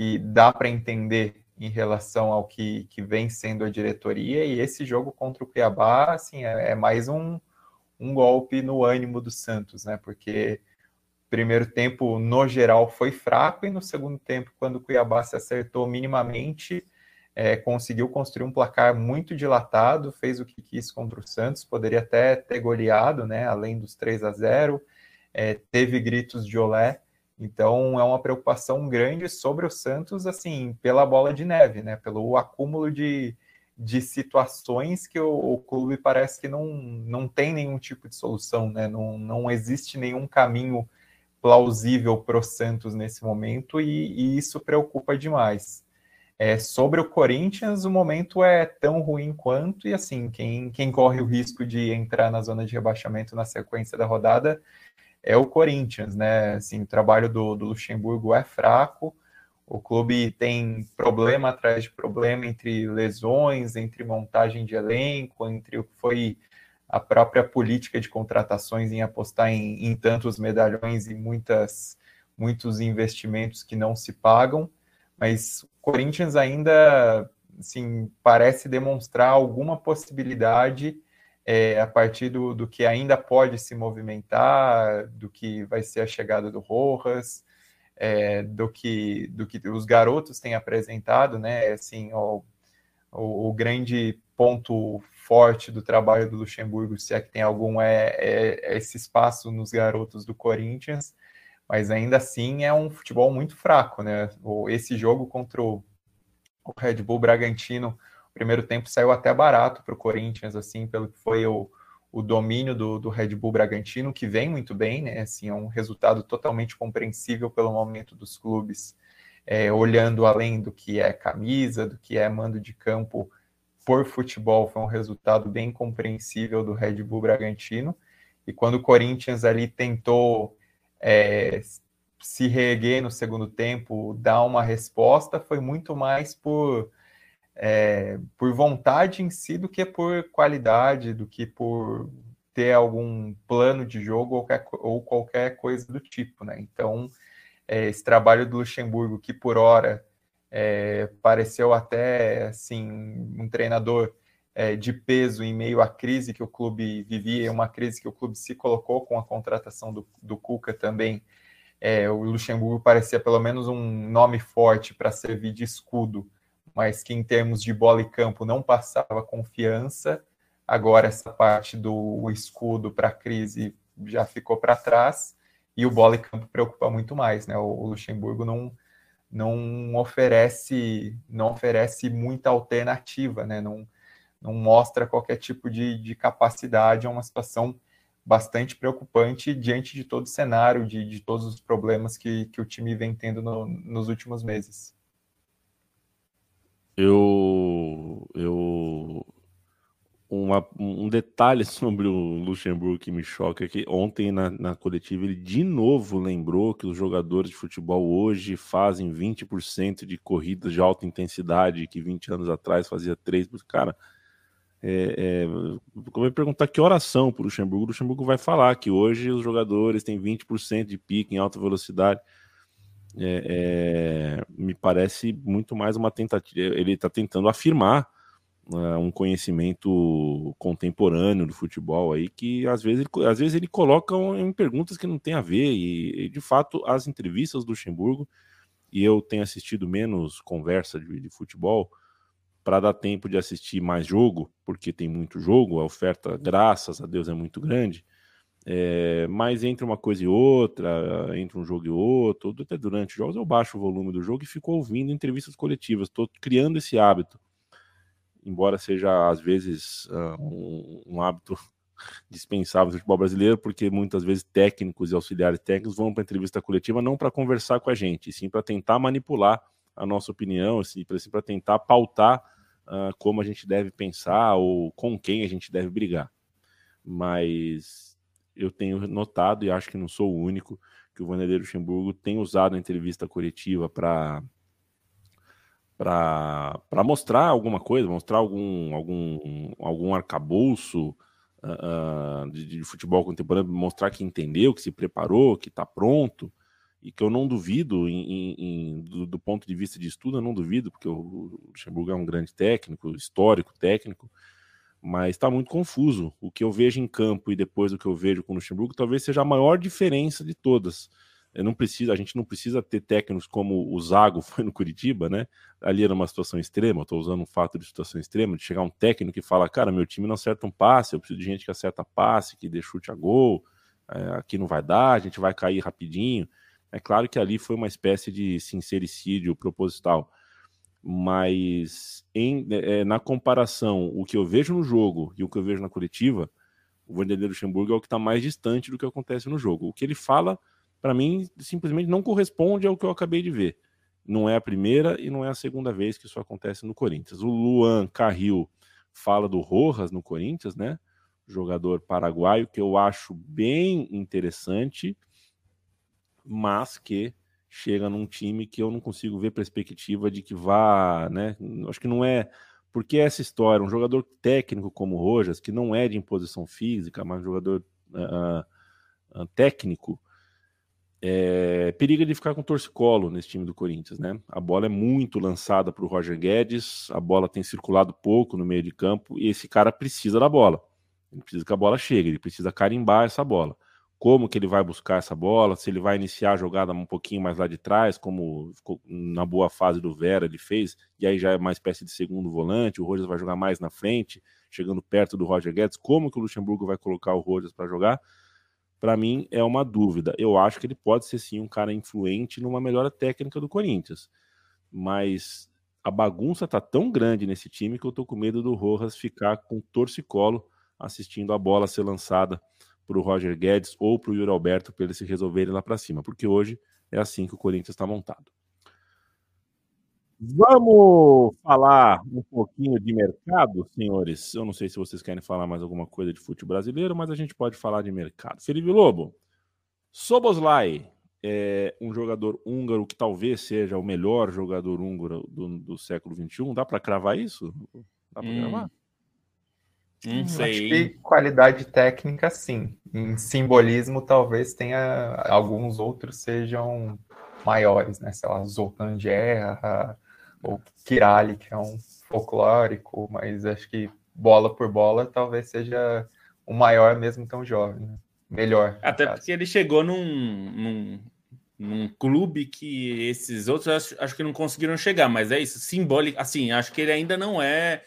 que dá para entender em relação ao que, que vem sendo a diretoria e esse jogo contra o Cuiabá, assim, é, é mais um um golpe no ânimo do Santos, né? Porque primeiro tempo, no geral, foi fraco, e no segundo tempo, quando o Cuiabá se acertou minimamente, é, conseguiu construir um placar muito dilatado, fez o que quis contra o Santos, poderia até ter goleado, né? Além dos 3 a 0 é, teve gritos de olé. Então é uma preocupação grande sobre o Santos, assim, pela bola de neve, né? Pelo acúmulo de, de situações que o, o, clube parece que não, não tem nenhum tipo de solução, né? Não, não existe nenhum caminho plausível para o Santos nesse momento e, e isso preocupa demais. É, sobre o Corinthians, o momento é tão ruim quanto, e assim, quem, quem corre o risco de entrar na zona de rebaixamento na sequência da rodada é o Corinthians, né? Assim, o trabalho do, do Luxemburgo é fraco, o clube tem problema atrás de problema entre lesões, entre montagem de elenco, entre o que foi a própria política de contratações em apostar em, em tantos medalhões e muitas, muitos investimentos que não se pagam. Mas o Corinthians ainda assim, parece demonstrar alguma possibilidade é, a partir do, do que ainda pode se movimentar, do que vai ser a chegada do Rojas, é, do, que, do que os garotos têm apresentado, né? Assim, o, o, o, grande ponto forte do trabalho do Luxemburgo, se é que tem algum, é, é, é esse espaço nos garotos do Corinthians, mas ainda assim é um futebol muito fraco, né? Esse jogo contra o, Red Bull Bragantino, primeiro tempo saiu até barato para o Corinthians, assim, pelo que foi o, o domínio do, do, Red Bull Bragantino, que vem muito bem, né? Assim, é um resultado totalmente compreensível pelo momento dos clubes, é, olhando além do que é camisa, do que é mando de campo por futebol, foi um resultado bem compreensível do Red Bull Bragantino. E quando o Corinthians ali tentou é, se reerguer no segundo tempo, dar uma resposta, foi muito mais por é, por vontade em si do que por qualidade, do que por ter algum plano de jogo ou qualquer, ou qualquer coisa do tipo, né? Então, é, esse trabalho do Luxemburgo, que por hora é, pareceu até assim um treinador é, de peso em meio à crise que o clube vivia, uma crise que o clube se colocou com a contratação do, do Cuca também. É, o Luxemburgo parecia pelo menos um nome forte para servir de escudo mas que em termos de bola e campo não passava confiança. Agora essa parte do escudo para a crise já ficou para trás e o bola e campo preocupa muito mais, né? O Luxemburgo não não oferece não oferece muita alternativa, né? Não não mostra qualquer tipo de, de capacidade, é uma situação bastante preocupante diante de todo o cenário, de, de todos os problemas que, que o time vem tendo no, nos últimos meses. Eu, eu uma, um detalhe sobre o Luxemburgo que me choca é que ontem na, na coletiva ele de novo lembrou que os jogadores de futebol hoje fazem 20% de corridas de alta intensidade que 20 anos atrás fazia 3%. Cara, é, é, eu vou perguntar que oração para o Luxemburgo. O Luxemburgo vai falar que hoje os jogadores têm 20% de pique em alta velocidade é, é, me parece muito mais uma tentativa. Ele está tentando afirmar uh, um conhecimento contemporâneo do futebol aí que às vezes ele, às vezes ele coloca em perguntas que não tem a ver e, e de fato as entrevistas do Luxemburgo e eu tenho assistido menos conversa de, de futebol para dar tempo de assistir mais jogo porque tem muito jogo a oferta graças a Deus é muito grande é, mas entre uma coisa e outra, entre um jogo e outro, até durante jogos, eu baixo o volume do jogo e fico ouvindo entrevistas coletivas. Estou criando esse hábito, embora seja às vezes uh, um, um, hábito dispensável no futebol brasileiro, porque muitas vezes técnicos e auxiliares técnicos vão para entrevista coletiva não para conversar com a gente, sim para tentar manipular a nossa opinião, assim, para tentar pautar uh, como a gente deve pensar ou com quem a gente deve brigar. Mas eu tenho notado, e acho que não sou o único, que o Vanderlei Luxemburgo tem usado a entrevista coletiva para para mostrar alguma coisa, mostrar algum, algum, algum arcabouço uh, de, de, futebol contemporâneo, mostrar que entendeu, que se preparou, que está pronto, e que eu não duvido, em, em, do, do, ponto de vista de estudo, eu não duvido, porque o Luxemburgo é um grande técnico, histórico técnico, mas está muito confuso. O que eu vejo em campo e depois o que eu vejo com o Luxemburgo talvez seja a maior diferença de todas. Eu não precisa, a gente não precisa ter técnicos como o Zago foi no Curitiba, né? Ali era uma situação extrema, estou usando um fato de situação extrema, de chegar um técnico e falar, cara, meu time não acerta um passe, eu preciso de gente que acerta passe, que dê chute a gol, é, aqui não vai dar, a gente vai cair rapidinho. É claro que ali foi uma espécie de sincericídio proposital. Mas em, é, na comparação, o que eu vejo no jogo e o que eu vejo na coletiva, o Vanderlei Luxemburgo é o que está mais distante do que acontece no jogo. O que ele fala, para mim, simplesmente não corresponde ao que eu acabei de ver. Não é a primeira e não é a segunda vez que isso acontece no Corinthians. O Luan Carril fala do Rojas no Corinthians, né? Jogador paraguaio que eu acho bem interessante, mas que chega num time que eu não consigo ver perspectiva de que vá, né? Acho que não é porque essa história, um jogador técnico como o Rojas, que não é de imposição física, mas um jogador uh, uh, técnico, é, periga de ficar com torcicolo nesse time do Corinthians, né? A bola é muito lançada para o Roger Guedes, a bola tem circulado pouco no meio de campo e esse cara precisa da bola. Ele precisa que a bola chegue, ele precisa carimbar essa bola. Como que ele vai buscar essa bola? Se ele vai iniciar a jogada um pouquinho mais lá de trás, como na boa fase do Vera ele fez, e aí já é uma espécie de segundo volante, o Rogers vai jogar mais na frente, chegando perto do Roger Guedes. Como que o Luxemburgo vai colocar o Rogers para jogar? para mim é uma dúvida. Eu acho que ele pode ser sim um cara influente numa melhora técnica do Corinthians. Mas a bagunça tá tão grande nesse time que eu tô com medo do Rojas ficar com torcicolo assistindo a bola ser lançada para o Roger Guedes ou para o Yuri Alberto para eles se resolverem lá para cima, porque hoje é assim que o Corinthians está montado. Vamos falar um pouquinho de mercado, senhores. Eu não sei se vocês querem falar mais alguma coisa de futebol brasileiro, mas a gente pode falar de mercado. Felipe Lobo, Soboslai é um jogador húngaro que talvez seja o melhor jogador húngaro do, do século XXI. Dá para cravar isso? Dá para hum. cravar? Não sei. Acho que qualidade técnica, sim. Em simbolismo, talvez tenha alguns outros sejam maiores, né? Sei lá, Zoltan Gerra, ou Kirali, que é um folclórico, mas acho que bola por bola talvez seja o maior mesmo tão jovem, né? melhor. Até porque ele chegou num, num, num, clube que esses outros acho, acho, que não conseguiram chegar, mas é isso, simbólico, assim, acho que ele ainda não é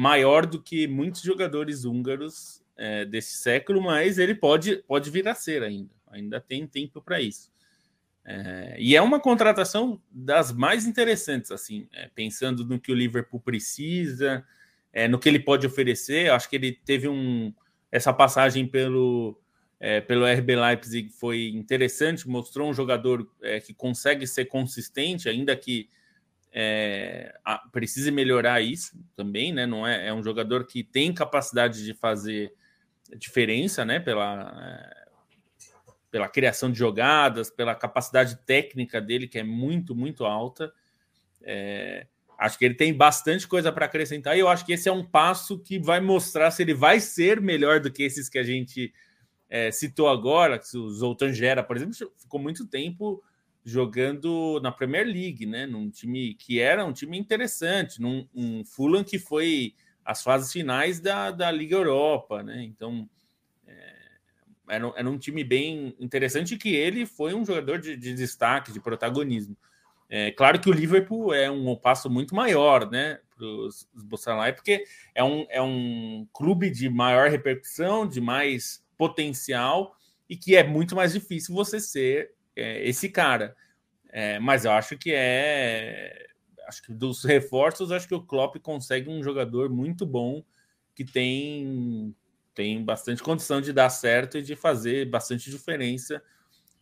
maior do que muitos jogadores húngaros é, desse século, mas ele pode, pode vir a ser ainda, ainda tem tempo para isso. É, e é uma contratação das mais interessantes, assim, é, pensando no que o Liverpool precisa, é, no que ele pode oferecer. Acho que ele teve um essa passagem pelo é, pelo RB Leipzig foi interessante, mostrou um jogador é, que consegue ser consistente, ainda que é, a, precise melhorar isso também, né? Não é, é um jogador que tem capacidade de fazer diferença, né? Pela pela criação de jogadas, pela capacidade técnica dele, que é muito, muito alta. É, acho que ele tem bastante coisa para acrescentar e eu acho que esse é um passo que vai mostrar se ele vai ser melhor do que esses que a gente é, citou agora. Que o Zoltan Gera, por exemplo, ficou muito tempo jogando na Premier League, né? Num time que era um time interessante, num um Fulham que foi as fases finais da, da Liga Europa, né? Então era, era um time bem interessante que ele foi um jogador de, de destaque, de protagonismo. É, claro que o Liverpool é um passo muito maior, né, para os Bossalai, porque é um, é um clube de maior repercussão, de mais potencial e que é muito mais difícil você ser é, esse cara. É, mas eu acho que é, acho que dos reforços, acho que o Klopp consegue um jogador muito bom que tem tem bastante condição de dar certo e de fazer bastante diferença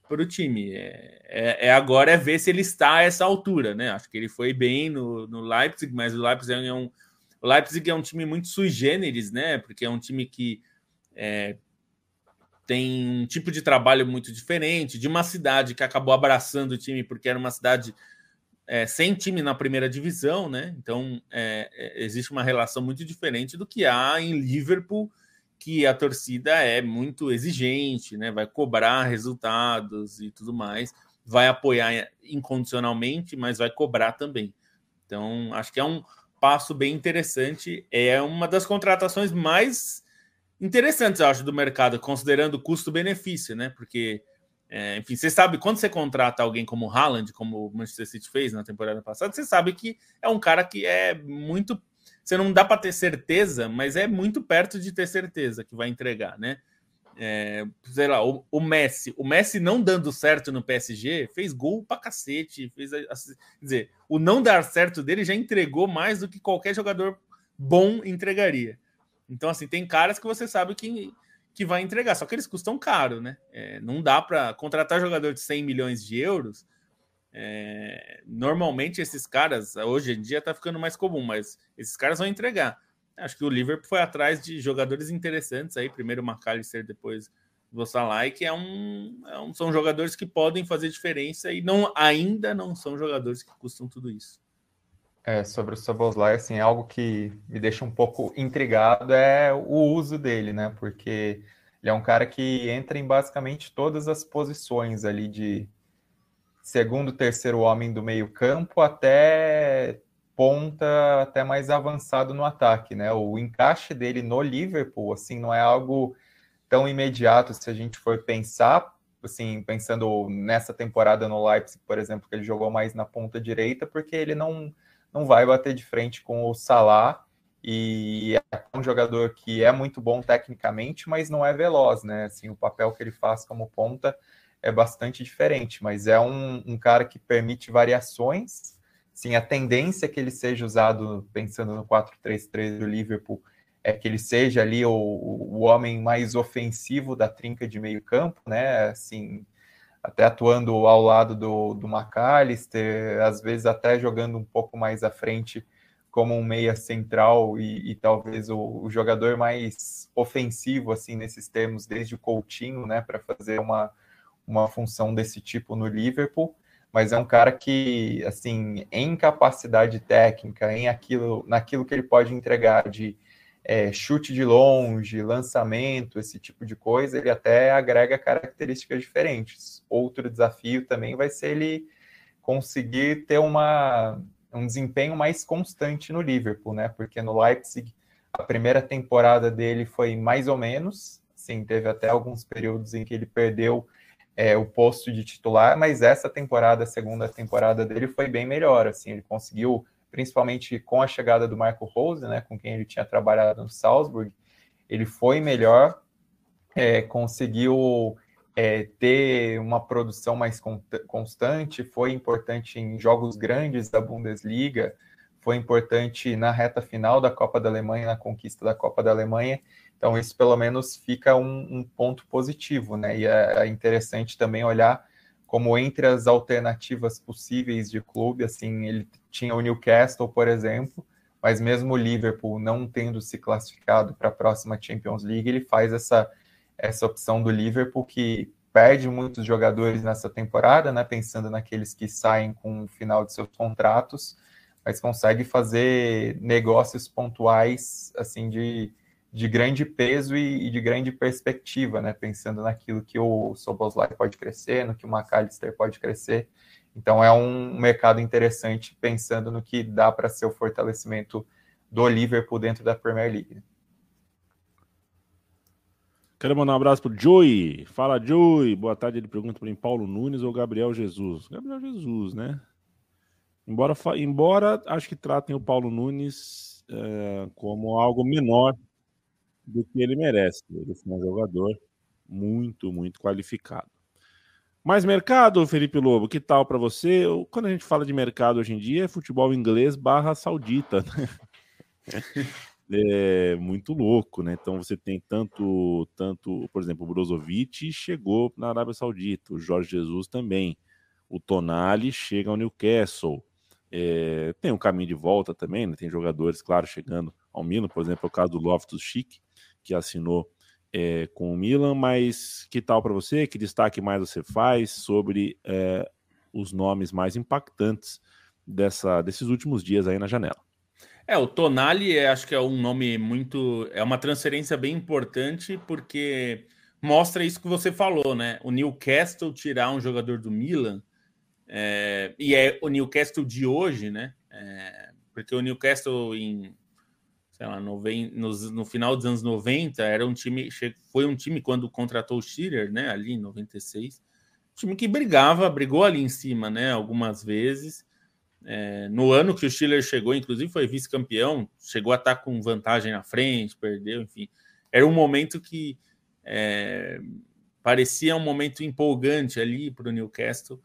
para o time. É, é, é, agora é ver se ele está a essa altura, né? Acho que ele foi bem no, no Leipzig, mas o Leipzig é um o Leipzig é um time muito sui generis, né? Porque é um time que é, tem um tipo de trabalho muito diferente, de uma cidade que acabou abraçando o time porque era uma cidade é, sem time na primeira divisão, né? Então é, é existe uma relação muito diferente do que há em Liverpool que a torcida é muito exigente, né? Vai cobrar resultados e tudo mais, vai apoiar incondicionalmente, mas vai cobrar também. Então, acho que é um passo bem interessante. É uma das contratações mais interessantes, eu acho, do mercado, considerando o custo-benefício, né? Porque, é, enfim, você sabe, quando você contrata alguém como Haaland, como o Manchester City fez na temporada passada, você sabe que é um cara que é muito você não dá para ter certeza, mas é muito perto de ter certeza que vai entregar, né? É, sei lá, o, o, Messi, o Messi não dando certo no PSG fez gol pra cacete, fez, quer dizer, o não dar certo dele já entregou mais do que qualquer jogador bom entregaria. Então, assim, tem caras que você sabe que, que vai entregar, só que eles custam caro, né? É, não dá para contratar jogador de 100 milhões de euros. É, normalmente, esses caras, hoje em dia tá ficando mais comum, mas esses caras vão entregar. Acho que o Liverpool foi atrás de jogadores interessantes aí, primeiro o McAllister, depois o Salah, que é um, é um, são jogadores que podem fazer diferença e não ainda não são jogadores que custam tudo isso. É, sobre o Soboslai, assim, algo que me deixa um pouco intrigado é o uso dele, né? Porque ele é um cara que entra em basicamente todas as posições ali de segundo, terceiro homem do meio campo até ponta até mais avançado no ataque, né? O encaixe dele no Liverpool, assim, não é algo tão imediato se a gente for pensar, assim, pensando nessa temporada no Leipzig, por exemplo, que ele jogou mais na ponta direita, porque ele não não vai bater de frente com o Salah e é um jogador que é muito bom tecnicamente, mas não é veloz, né? Assim, o papel que ele faz como ponta é bastante diferente, mas é um, um cara que permite variações Sim, a tendência é que ele seja usado, pensando no 4-3-3 do Liverpool, é que ele seja ali o, o homem mais ofensivo da trinca de meio campo, né? Assim, até atuando ao lado do, do McAllister, às vezes até jogando um pouco mais à frente como um meia central e, e talvez o, o, jogador mais ofensivo, assim, nesses termos, desde o Coutinho, né, para fazer uma, uma função desse tipo no Liverpool. Mas é um cara que, assim, em capacidade técnica, em aquilo, naquilo que ele pode entregar de é, chute de longe, lançamento, esse tipo de coisa, ele até agrega características diferentes. Outro desafio também vai ser ele conseguir ter uma, um desempenho mais constante no Liverpool, né? Porque no Leipzig a primeira temporada dele foi mais ou menos, sim, teve até alguns períodos em que ele perdeu é, o posto de titular, mas essa temporada, a segunda temporada dele, foi bem melhor. Assim, ele conseguiu, principalmente com a chegada do Marco Rose, né, com quem ele tinha trabalhado no Salzburg, ele foi melhor, é, conseguiu é, ter uma produção mais constante, foi importante em jogos grandes da Bundesliga, foi importante na reta final da Copa da Alemanha, na conquista da Copa da Alemanha. Então, isso pelo menos fica um, um ponto positivo, né? E é, interessante também olhar como entre as alternativas possíveis de clube, assim, ele tinha o Newcastle, por exemplo, mas mesmo o Liverpool não tendo se classificado para a próxima Champions League, ele faz essa, essa opção do Liverpool que perde muitos jogadores nessa temporada, né? Pensando naqueles que saem com o final de seus contratos, mas consegue fazer negócios pontuais, assim, de de grande peso e, e, de grande perspectiva, né? Pensando naquilo que o Soboslai pode crescer, no que o McAllister pode crescer. Então é um mercado interessante pensando no que dá para ser o fortalecimento do Liverpool dentro da Premier League. Quero mandar um abraço para o Joey. Fala, Joey. Boa tarde. Ele pergunta para mim, Paulo Nunes ou Gabriel Jesus? Gabriel Jesus, né? Embora, embora acho que tratem o Paulo Nunes é, como algo menor do que ele merece. Ele é um jogador muito, muito qualificado. Mais mercado, Felipe Lobo, que tal para você? Quando a gente fala de mercado hoje em dia, é futebol inglês barra saudita, né? É muito louco, né? Então você tem tanto, tanto, por exemplo, o Brozovic chegou na Arábia Saudita, o Jorge Jesus também, o Tonali chega ao Newcastle, é, tem um caminho de volta também, né? Tem jogadores, claro, chegando ao Milan, por exemplo, o caso do Loftus Chic, que assinou é, com o Milan, mas que tal para você? Que destaque mais você faz sobre é, os nomes mais impactantes dessa, desses últimos dias aí na janela? É, o Tonali é, acho que é um nome muito. É uma transferência bem importante, porque mostra isso que você falou, né? O Newcastle tirar um jogador do Milan, é, e é o Newcastle de hoje, né? Porque o Newcastle em sei lá, no, no final dos anos 90, era um time, foi um time quando contratou o Schiller, né, ali em 96, um time que brigava, brigou ali em cima, né, algumas vezes. É, no ano que o Schiller chegou, inclusive foi vice-campeão, chegou a estar com vantagem na frente, perdeu, enfim. Era um momento que É, parecia um momento empolgante ali para o Newcastle.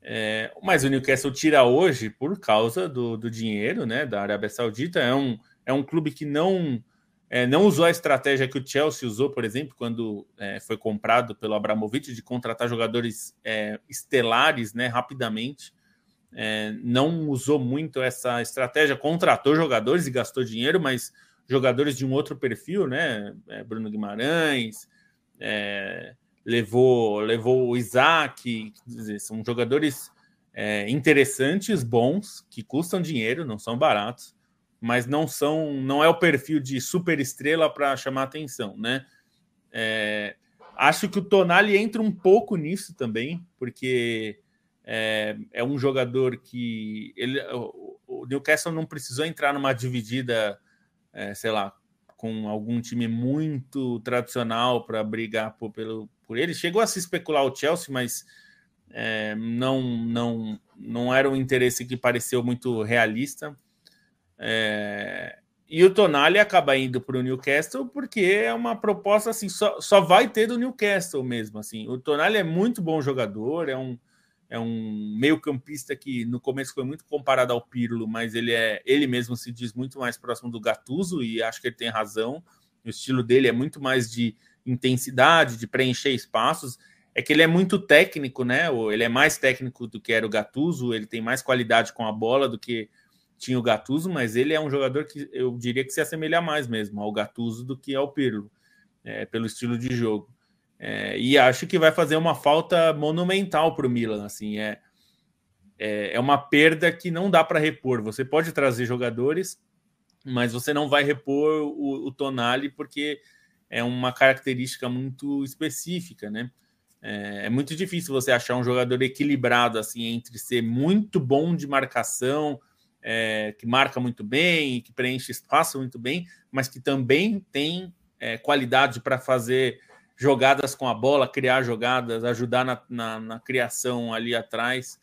É, mas o Newcastle tira hoje por causa do, do dinheiro né, da Arábia Saudita. É um, é um clube que não, é, não usou a estratégia que o Chelsea usou, por exemplo, quando é, foi comprado pelo Abramovich, de contratar jogadores é, estelares né, rapidamente. É, não usou muito essa estratégia, contratou jogadores e gastou dinheiro, mas jogadores de um outro perfil, né? É, Bruno Guimarães, é, levou, levou o Isaac, dizer, são jogadores interessantes, bons, que custam dinheiro, não são baratos, mas não são, não é o perfil de super estrela para chamar atenção, né? É, acho que o Tonali entra um pouco nisso também, porque é, é um jogador que ele, o, o Newcastle não precisou entrar numa dividida, é, sei lá, com algum time muito tradicional para brigar por, pelo, por ele. Chegou a se especular o Chelsea, mas é, não, não, não era um interesse que pareceu muito realista. É, e o Tonali acaba indo para o Newcastle porque é uma proposta assim, só, só vai ter do Newcastle mesmo. Assim. O Tonali é muito bom jogador, é um, é um meio-campista que no começo foi muito comparado ao Pirlo, mas ele é ele mesmo se diz muito mais próximo do Gattuso e acho que ele tem razão. O estilo dele é muito mais de intensidade, de preencher espaços. É que ele é muito técnico, né? Ele é mais técnico do que era o Gattuso, ele tem mais qualidade com a bola do que tinha o Gattuso, mas ele é um jogador que eu diria que se assemelha mais mesmo ao Gattuso do que ao Pirlo, é, pelo estilo de jogo. É, e acho que vai fazer uma falta monumental para o Milan. Assim, é, é, é, uma perda que não dá para repor. Você pode trazer jogadores, mas você não vai repor o, o Tonali porque é uma característica muito específica, né? É, é, muito difícil você achar um jogador equilibrado assim entre ser muito bom de marcação, é, que marca muito bem, que preenche espaço muito bem, mas que também tem é, qualidade para fazer jogadas com a bola, criar jogadas, ajudar na, na, na criação ali atrás.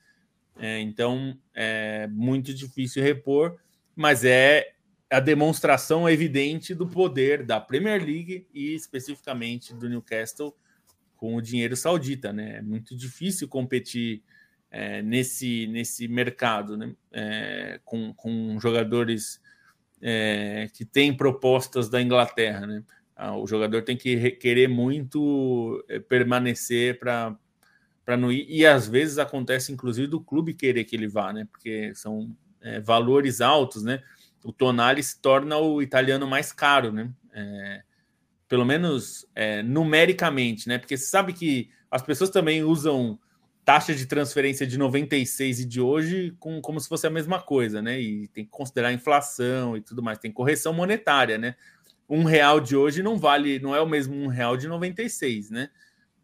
É, então é muito difícil repor, mas é a demonstração evidente do poder da Premier League e especificamente do Newcastle com o dinheiro saudita, né? É muito difícil competir é, nesse, nesse mercado, né? É, com, com jogadores é, que têm propostas da Inglaterra, né? Ah, o jogador tem que querer muito eh, permanecer para para não ir. E às vezes acontece, inclusive, do clube querer que ele vá, né? Porque são é, valores altos, né? O Tonali se torna o italiano mais caro, né? É, pelo menos é, numericamente, né? Porque você sabe que as pessoas também usam taxa de transferência de 96 e de hoje com, como se fosse a mesma coisa, né? E tem que considerar inflação e tudo mais, tem correção monetária, né? um real de hoje não vale, não é o mesmo um real de 96, né?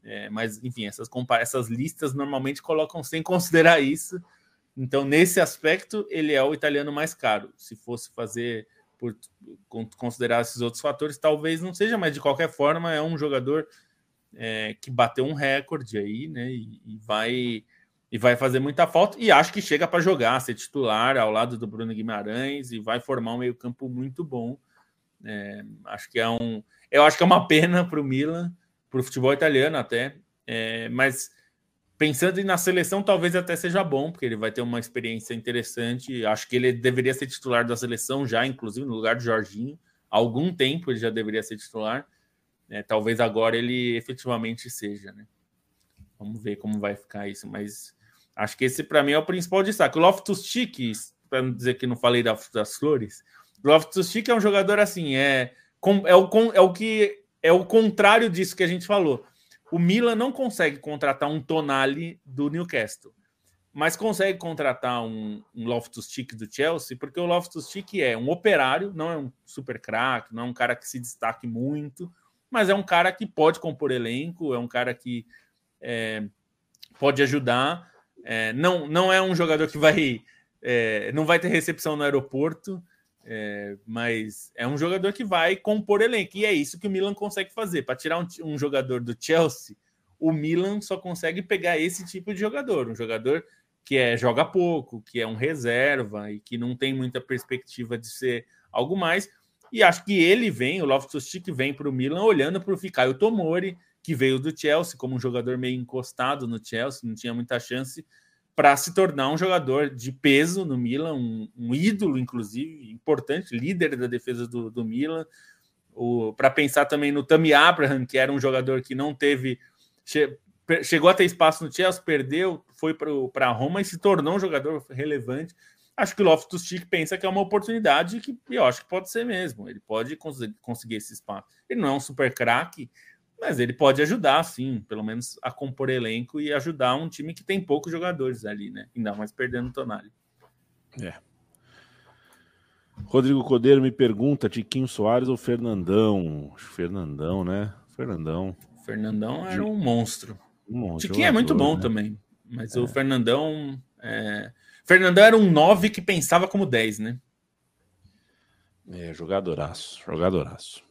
É, mas, enfim, essas, essas listas normalmente colocam sem considerar isso. Então, nesse aspecto, ele é o italiano mais caro. Se fosse fazer por considerar esses outros fatores, talvez não seja, mas de qualquer forma é um jogador é, que bateu um recorde aí, né? E, e, vai e vai fazer muita falta. E acho que chega para jogar, ser titular ao lado do Bruno Guimarães e vai formar um meio campo muito bom. É, acho que é um. Eu acho que é uma pena para o Milan, para o futebol italiano até. É, mas pensando na seleção, talvez até seja bom, porque ele vai ter uma experiência interessante. Acho que ele deveria ser titular da seleção já, inclusive, no lugar do Jorginho. Há algum tempo ele já deveria ser titular. É, talvez agora ele efetivamente seja, né? Vamos ver como vai ficar isso, mas acho que esse para mim é o principal destaque. O Loftus Cheek, para não dizer que não falei das, flores, Loftus-Cheek é um jogador assim, é, é, o, é o que é o contrário disso que a gente falou. O Milan não consegue contratar um Tonali do Newcastle, mas consegue contratar um, um Loftus-Cheek do Chelsea, porque o Loftus-Cheek é um operário, não é um super craque, não é um cara que se destaque muito, mas é um cara que pode compor elenco, é um cara que é, pode ajudar. É, não, não é um jogador que vai é, não vai ter recepção no aeroporto, é, mas é um jogador que vai compor elenco. E é isso que o Milan consegue fazer. Para tirar um, um, jogador do Chelsea, o Milan só consegue pegar esse tipo de jogador. Um jogador que é, joga pouco, que é um reserva e que não tem muita perspectiva de ser algo mais. E acho que ele vem, o Loftus-Cheek vem para o Milan olhando para o Fikayo Tomori, que veio do Chelsea como um jogador meio encostado no Chelsea, não tinha muita chance para se tornar um jogador de peso no Milan, um, um ídolo, inclusive, importante, líder da defesa do, do Milan. Para pensar também no Tammy Abraham, que era um jogador que não teve. Che, chegou a ter espaço no Chelsea, perdeu, foi para Roma e se tornou um jogador relevante. Acho que o Loftus-Cheek pensa que é uma oportunidade que eu acho que pode ser mesmo. Ele pode conseguir esse espaço. Ele não é um super craque, mas ele pode ajudar, sim, pelo menos a compor elenco e ajudar um time que tem poucos jogadores ali, né? Ainda mais perdendo o Tonali. É. Rodrigo Codeiro me pergunta: Tiquinho Soares ou Fernandão? Fernandão, né? Fernandão. Fernandão era um monstro. Um monstro Tiquinho é muito bom né? também, mas é. o Fernandão. É... Fernandão era um 9 que pensava como 10, né? É, jogadoraço, jogadoraço.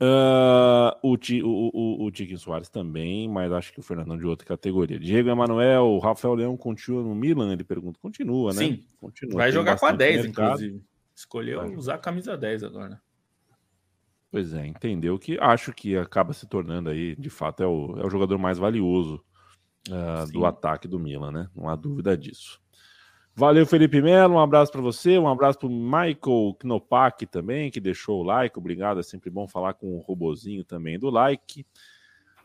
Uh, o, o, o, o Tiquinho Soares também, mas acho que o Fernandão de outra categoria. Diego Emanuel, o Rafael Leão continua no Milan? Ele pergunta. Continua, né? Sim, continua. Vai jogar com a 10, mercado. inclusive. Escolheu vai. usar a camisa 10 agora. Pois é, entendeu que acho que acaba se tornando aí, de fato, é o, é o jogador mais valioso uh, do ataque do Milan, né? Não há dúvida disso. Valeu, Felipe Melo. Um abraço para você. Um abraço para o Michael Knopak também, que deixou o like. Obrigado. É sempre bom falar com o robozinho também do like.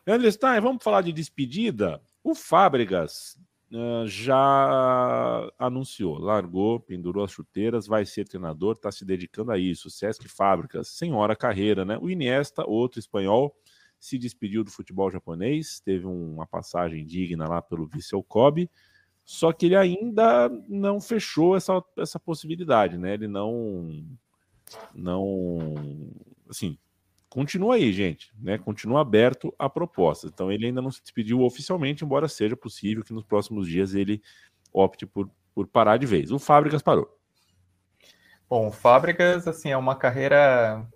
Leandro Stein, vamos falar de despedida? O Fábregas uh, já anunciou, largou, pendurou as chuteiras, vai ser treinador, está se dedicando a isso. Sesc Fábricas, senhora carreira, né? O Iniesta, outro espanhol, se despediu do futebol japonês, teve uma passagem digna lá pelo Vissel Kobe só que ele ainda não fechou essa, essa possibilidade, né? Ele não. Não. Assim, continua aí, gente, né? Continua aberto a proposta. Então ele ainda não se despediu oficialmente, embora seja possível que nos próximos dias ele opte por, por parar de vez. O Fábricas parou. Bom, Fábricas, assim, é uma carreira,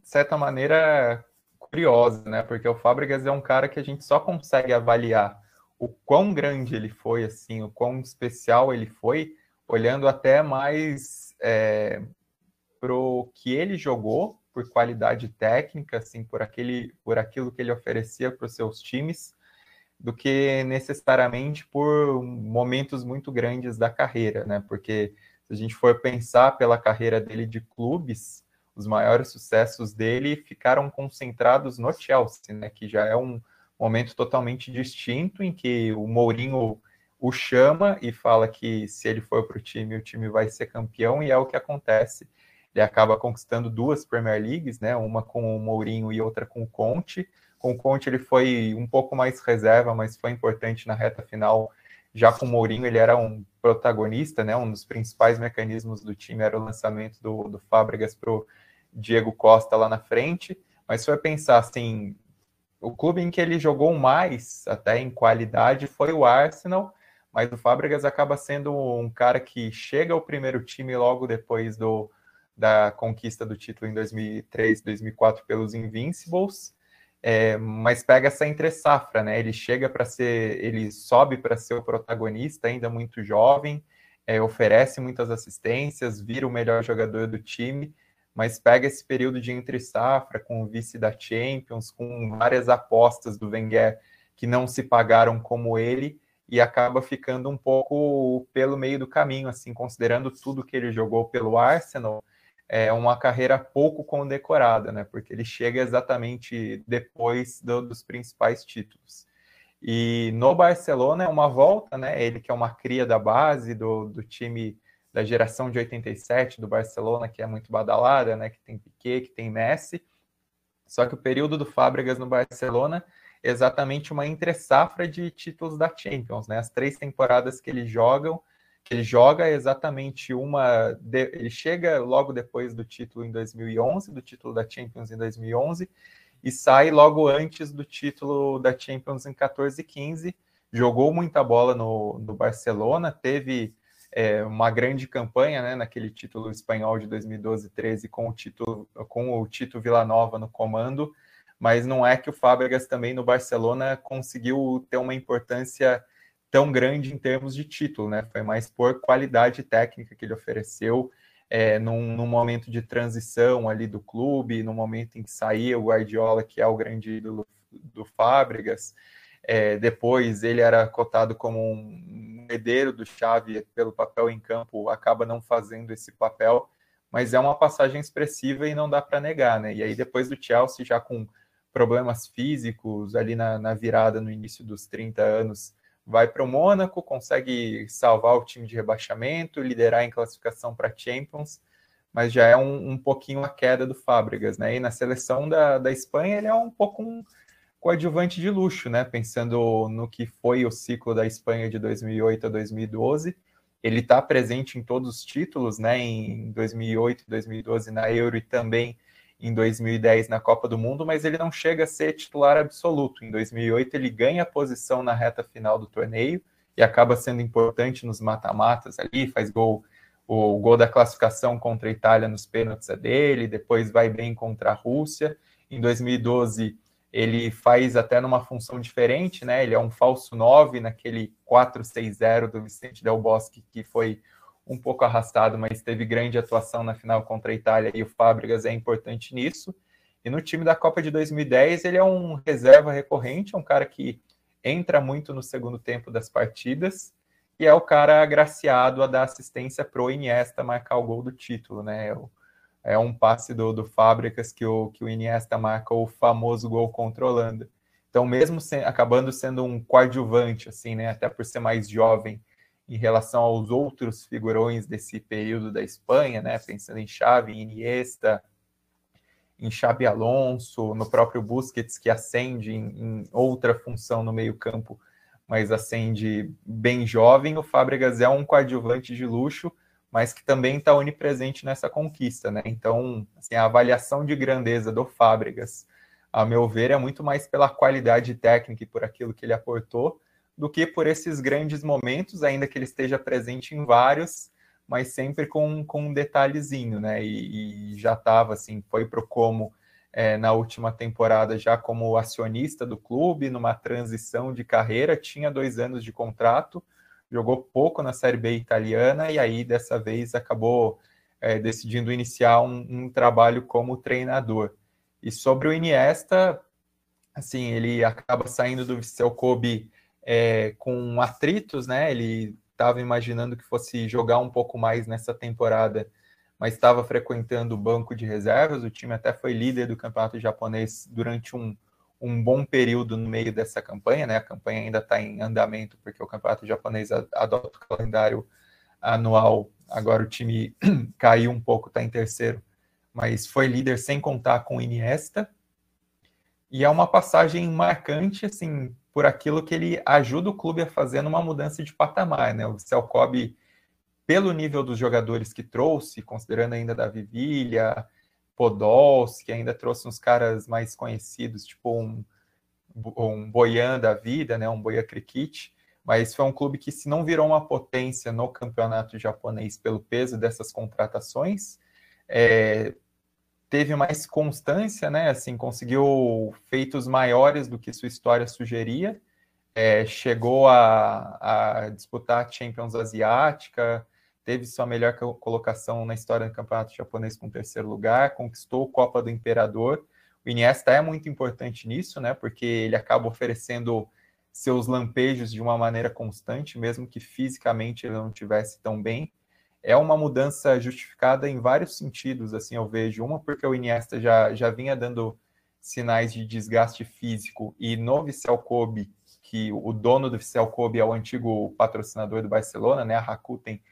de certa maneira, curiosa, né? Porque o Fábricas é um cara que a gente só consegue avaliar o quão grande ele foi, assim, o quão especial ele foi, olhando até mais é, pro que ele jogou, por qualidade técnica, assim, por aquele, por aquilo que ele oferecia para os seus times, do que necessariamente por momentos muito grandes da carreira, né? Porque se a gente for pensar pela carreira dele de clubes, os maiores sucessos dele ficaram concentrados no Chelsea, né? Que já é um, momento totalmente distinto em que o Mourinho o chama e fala que se ele for para o time, o time vai ser campeão, e é o que acontece. Ele acaba conquistando duas Premier Leagues, né? Uma com o Mourinho e outra com o Conte. Com o Conte ele foi um pouco mais reserva, mas foi importante na reta final. Já com o Mourinho ele era um protagonista, né? Um dos principais mecanismos do time era o lançamento do, do Fábregas para o Diego Costa lá na frente. Mas foi pensar assim, o clube em que ele jogou mais, até em qualidade, foi o Arsenal, mas o Fábregas acaba sendo um cara que chega ao primeiro time logo depois do, da conquista do título em 2003, 2004 pelos Invincibles, é, mas pega essa entre safra, né? Ele chega para ser, ele sobe para ser o protagonista, ainda muito jovem, é, oferece muitas assistências, vira o melhor jogador do time mas pega esse período de entre safra com o vice da Champions, com várias apostas do Wenger que não se pagaram como ele e acaba ficando um pouco pelo meio do caminho, assim, considerando tudo que ele jogou pelo Arsenal, é uma carreira pouco condecorada, né? Porque ele chega exatamente depois do, dos principais títulos. E no Barcelona é uma volta, né? Ele que é uma cria da base do, do time da geração de 87 do Barcelona, que é muito badalada, né? Que tem Piquet, que tem Messi. Só que o período do Fábregas no Barcelona é exatamente uma entre-safra de títulos da Champions, né? As três temporadas que ele joga, que ele joga é exatamente uma, de, ele chega logo depois do título em 2011, do título da Champions em 2011 e sai logo antes do título da Champions em 14 e 15. Jogou muita bola no, no Barcelona, teve é, uma grande campanha né, naquele título espanhol de 2012-13 com o título com o Tito Villanova no comando, mas não é que o Fábregas também no Barcelona conseguiu ter uma importância tão grande em termos de título, né? Foi mais por qualidade técnica que ele ofereceu, é, num, num, momento de transição ali do clube, no momento em que saía o Guardiola, que é o grande ídolo do Fábricas. É, depois ele era cotado como um herdeiro do Xavi pelo papel em campo, acaba não fazendo esse papel, mas é uma passagem expressiva e não dá para negar, né? E aí depois do Chelsea, já com problemas físicos ali na, na virada no início dos 30 anos, vai para o Mônaco, consegue salvar o time de rebaixamento, liderar em classificação para Champions, mas já é um, um, pouquinho a queda do Fábricas, né? E na seleção da, da Espanha ele é um pouco um coadjuvante de luxo, né? Pensando no que foi o ciclo da Espanha de 2008 a 2012, ele está presente em todos os títulos, né? Em 2008 e 2012 na Euro e também em 2010 na Copa do Mundo, mas ele não chega a ser titular absoluto. Em 2008 ele ganha posição na reta final do torneio e acaba sendo importante nos mata-matas ali, faz gol, o gol da classificação contra a Itália nos pênaltis é dele, depois vai bem contra a Rússia. Em 2012 ele faz até numa função diferente, né? Ele é um falso 9 naquele 4-6-0 do Vicente Del Bosque, que foi um pouco arrastado, mas teve grande atuação na final contra a Itália e o Fábricas é importante nisso. E no time da Copa de 2010, ele é um reserva recorrente, é um cara que entra muito no segundo tempo das partidas e é o cara agraciado a dar assistência pro Iniesta marcar o gol do título, né? É, é um passe do, do Fábricas que o, que o Iniesta marca o famoso gol Holanda. Então, mesmo acabando sendo um coadjuvante, assim, né? Até por ser mais jovem em relação aos outros figurões desse período da Espanha, né? Pensando em Xavi, Iniesta, em Xabi Alonso, no próprio Busquets que acende em, em outra função no meio-campo, mas acende bem jovem. O Fábregas é um coadjuvante de luxo, mas que também está onipresente nessa conquista, né? Então, assim, a avaliação de grandeza do Fábregas, a meu ver, é muito mais pela qualidade técnica e por aquilo que ele aportou do que por esses grandes momentos, ainda que ele esteja presente em vários, mas sempre com, com um detalhezinho, né? E, e já estava assim, foi pro como é, na última temporada já como acionista do clube, numa transição de carreira, tinha dois anos de contrato, jogou pouco na Série B italiana e aí dessa vez acabou é, decidindo iniciar um, um, trabalho como treinador. E sobre o Iniesta, assim, ele acaba saindo do Viseu Kobe é, com atritos, né? Ele estava imaginando que fosse jogar um pouco mais nessa temporada, mas estava frequentando o banco de reservas. O time até foi líder do campeonato japonês durante um, um bom período no meio dessa campanha, né? A campanha ainda está em andamento, porque o campeonato japonês adota o calendário anual. Agora o time caiu um pouco, está em terceiro, mas foi líder sem contar com Iniesta. E é uma passagem marcante, assim, por aquilo que ele ajuda o clube a fazer numa mudança de patamar, né? O Vissel pelo nível dos jogadores que trouxe, considerando ainda da Vivilha, Podolski, ainda trouxe uns caras mais conhecidos, tipo um, um Boyan da vida, né? Um Boyan Cricket, mas foi um clube que se não virou uma potência no campeonato japonês pelo peso dessas contratações, é, teve mais constância, né? Assim, conseguiu feitos maiores do que sua história sugeria. É, chegou a, a, disputar a Champions Asiática, teve sua melhor colocação na história do campeonato japonês com terceiro lugar, conquistou a Copa do Imperador. O Iniesta é muito importante nisso, né? Porque ele acaba oferecendo seus lampejos de uma maneira constante, mesmo que fisicamente ele não tivesse tão bem é uma mudança justificada em vários sentidos, assim, eu vejo. Uma, porque o Iniesta já, já vinha dando sinais de desgaste físico, e no Vissel Kobe, que o dono do Vissel Kobe é o antigo patrocinador do Barcelona, né, a Rakuten,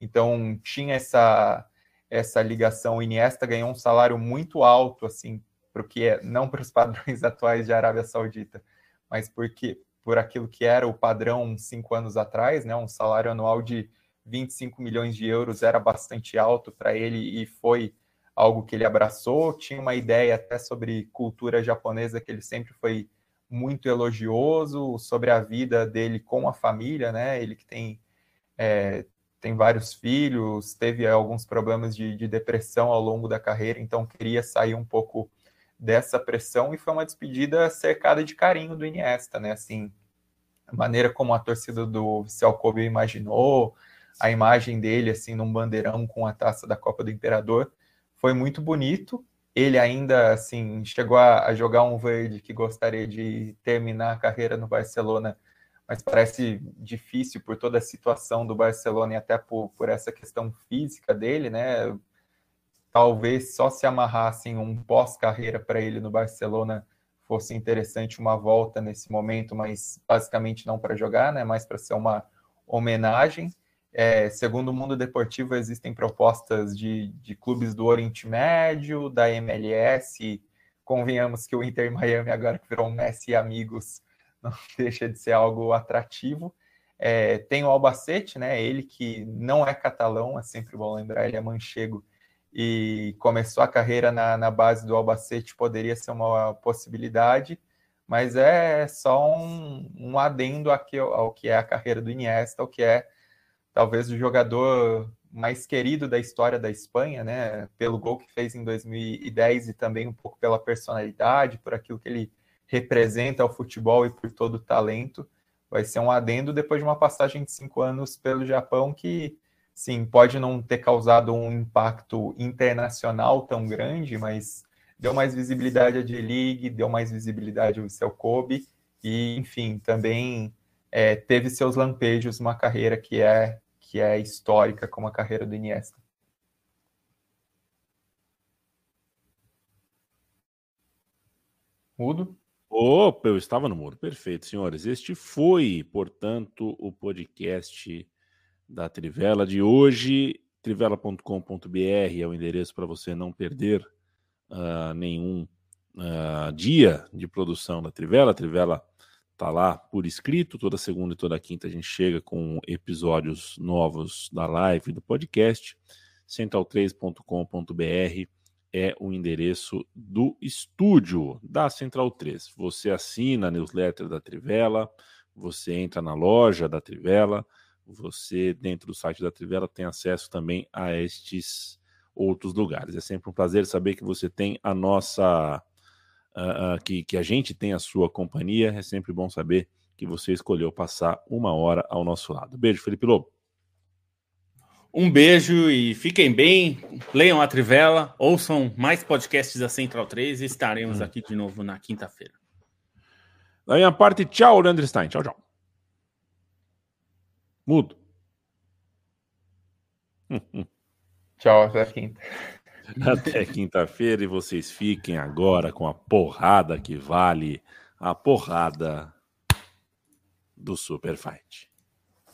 então tinha essa, essa ligação. O Iniesta ganhou um salário muito alto, assim, porque é, não para os padrões atuais de Arábia Saudita, mas porque por aquilo que era o padrão cinco anos atrás, né, um salário anual de 25 milhões de euros era bastante alto para ele e foi algo que ele abraçou. Tinha uma ideia até sobre cultura japonesa que ele sempre foi muito elogioso sobre a vida dele com a família, né? Ele que tem é, tem vários filhos, teve alguns problemas de, de, depressão ao longo da carreira, então queria sair um pouco dessa pressão e foi uma despedida cercada de carinho do Iniesta, né? Assim, a maneira como a torcida do Vissel Kobe imaginou, a imagem dele assim num bandeirão com a taça da Copa do Imperador. Foi muito bonito. Ele ainda assim chegou a, a jogar um verde que gostaria de terminar a carreira no Barcelona, mas parece difícil por toda a situação do Barcelona e até por, por essa questão física dele, né? Talvez só se amarrassem um pós-carreira para ele no Barcelona fosse interessante uma volta nesse momento, mas basicamente não para jogar, né? Mais para ser uma homenagem. É, segundo o Mundo Deportivo, existem propostas de, de clubes do Oriente Médio, da MLS. Convenhamos que o Inter Miami, agora que virou um Messi e amigos, não deixa de ser algo atrativo. É, tem o Albacete, né? Ele que não é catalão, é sempre bom lembrar, ele é manchego e começou a carreira na, na base do Albacete, poderia ser uma possibilidade, mas é só um, um adendo aqui ao, ao que é a carreira do Iniesta, ao que é talvez o jogador mais querido da história da Espanha, né? Pelo gol que fez em 2010 e também um pouco pela personalidade, por aquilo que ele representa ao futebol e por todo o talento. Vai ser um adendo depois de uma passagem de cinco anos pelo Japão que, sim, pode não ter causado um impacto internacional tão grande, mas deu mais visibilidade à D-League, deu mais visibilidade ao seu Kobe e, enfim, também é, teve seus lampejos uma carreira que é que é histórica como a carreira do Iniesta. Mudo? Opa, eu estava no muro. Perfeito, senhores. Este foi, portanto, o podcast da Trivela de hoje. Trivela.com.br é o endereço para você não perder uh, nenhum uh, dia de produção da Trivela. A Trivela Tá lá por escrito, toda segunda e toda quinta a gente chega com episódios novos da live do podcast. central3.com.br é o endereço do estúdio da Central 3. Você assina a newsletter da Trivela, você entra na loja da Trivela, você dentro do site da Trivela tem acesso também a estes outros lugares. É sempre um prazer saber que você tem a nossa uh, uh, que, que a gente tem a sua companhia. É sempre bom saber que você escolheu passar uma hora ao nosso lado. Beijo, Felipe Lobo. Um beijo e fiquem bem. Leiam a Trivela, ouçam mais podcasts da Central 3 e estaremos hum. aqui de novo na quinta-feira. Da minha parte, tchau, Leandro Stein. Tchau, tchau. Mudo. Tchau, até quinta. Até quinta-feira e vocês fiquem agora com a porrada que vale a porrada do Super Fight.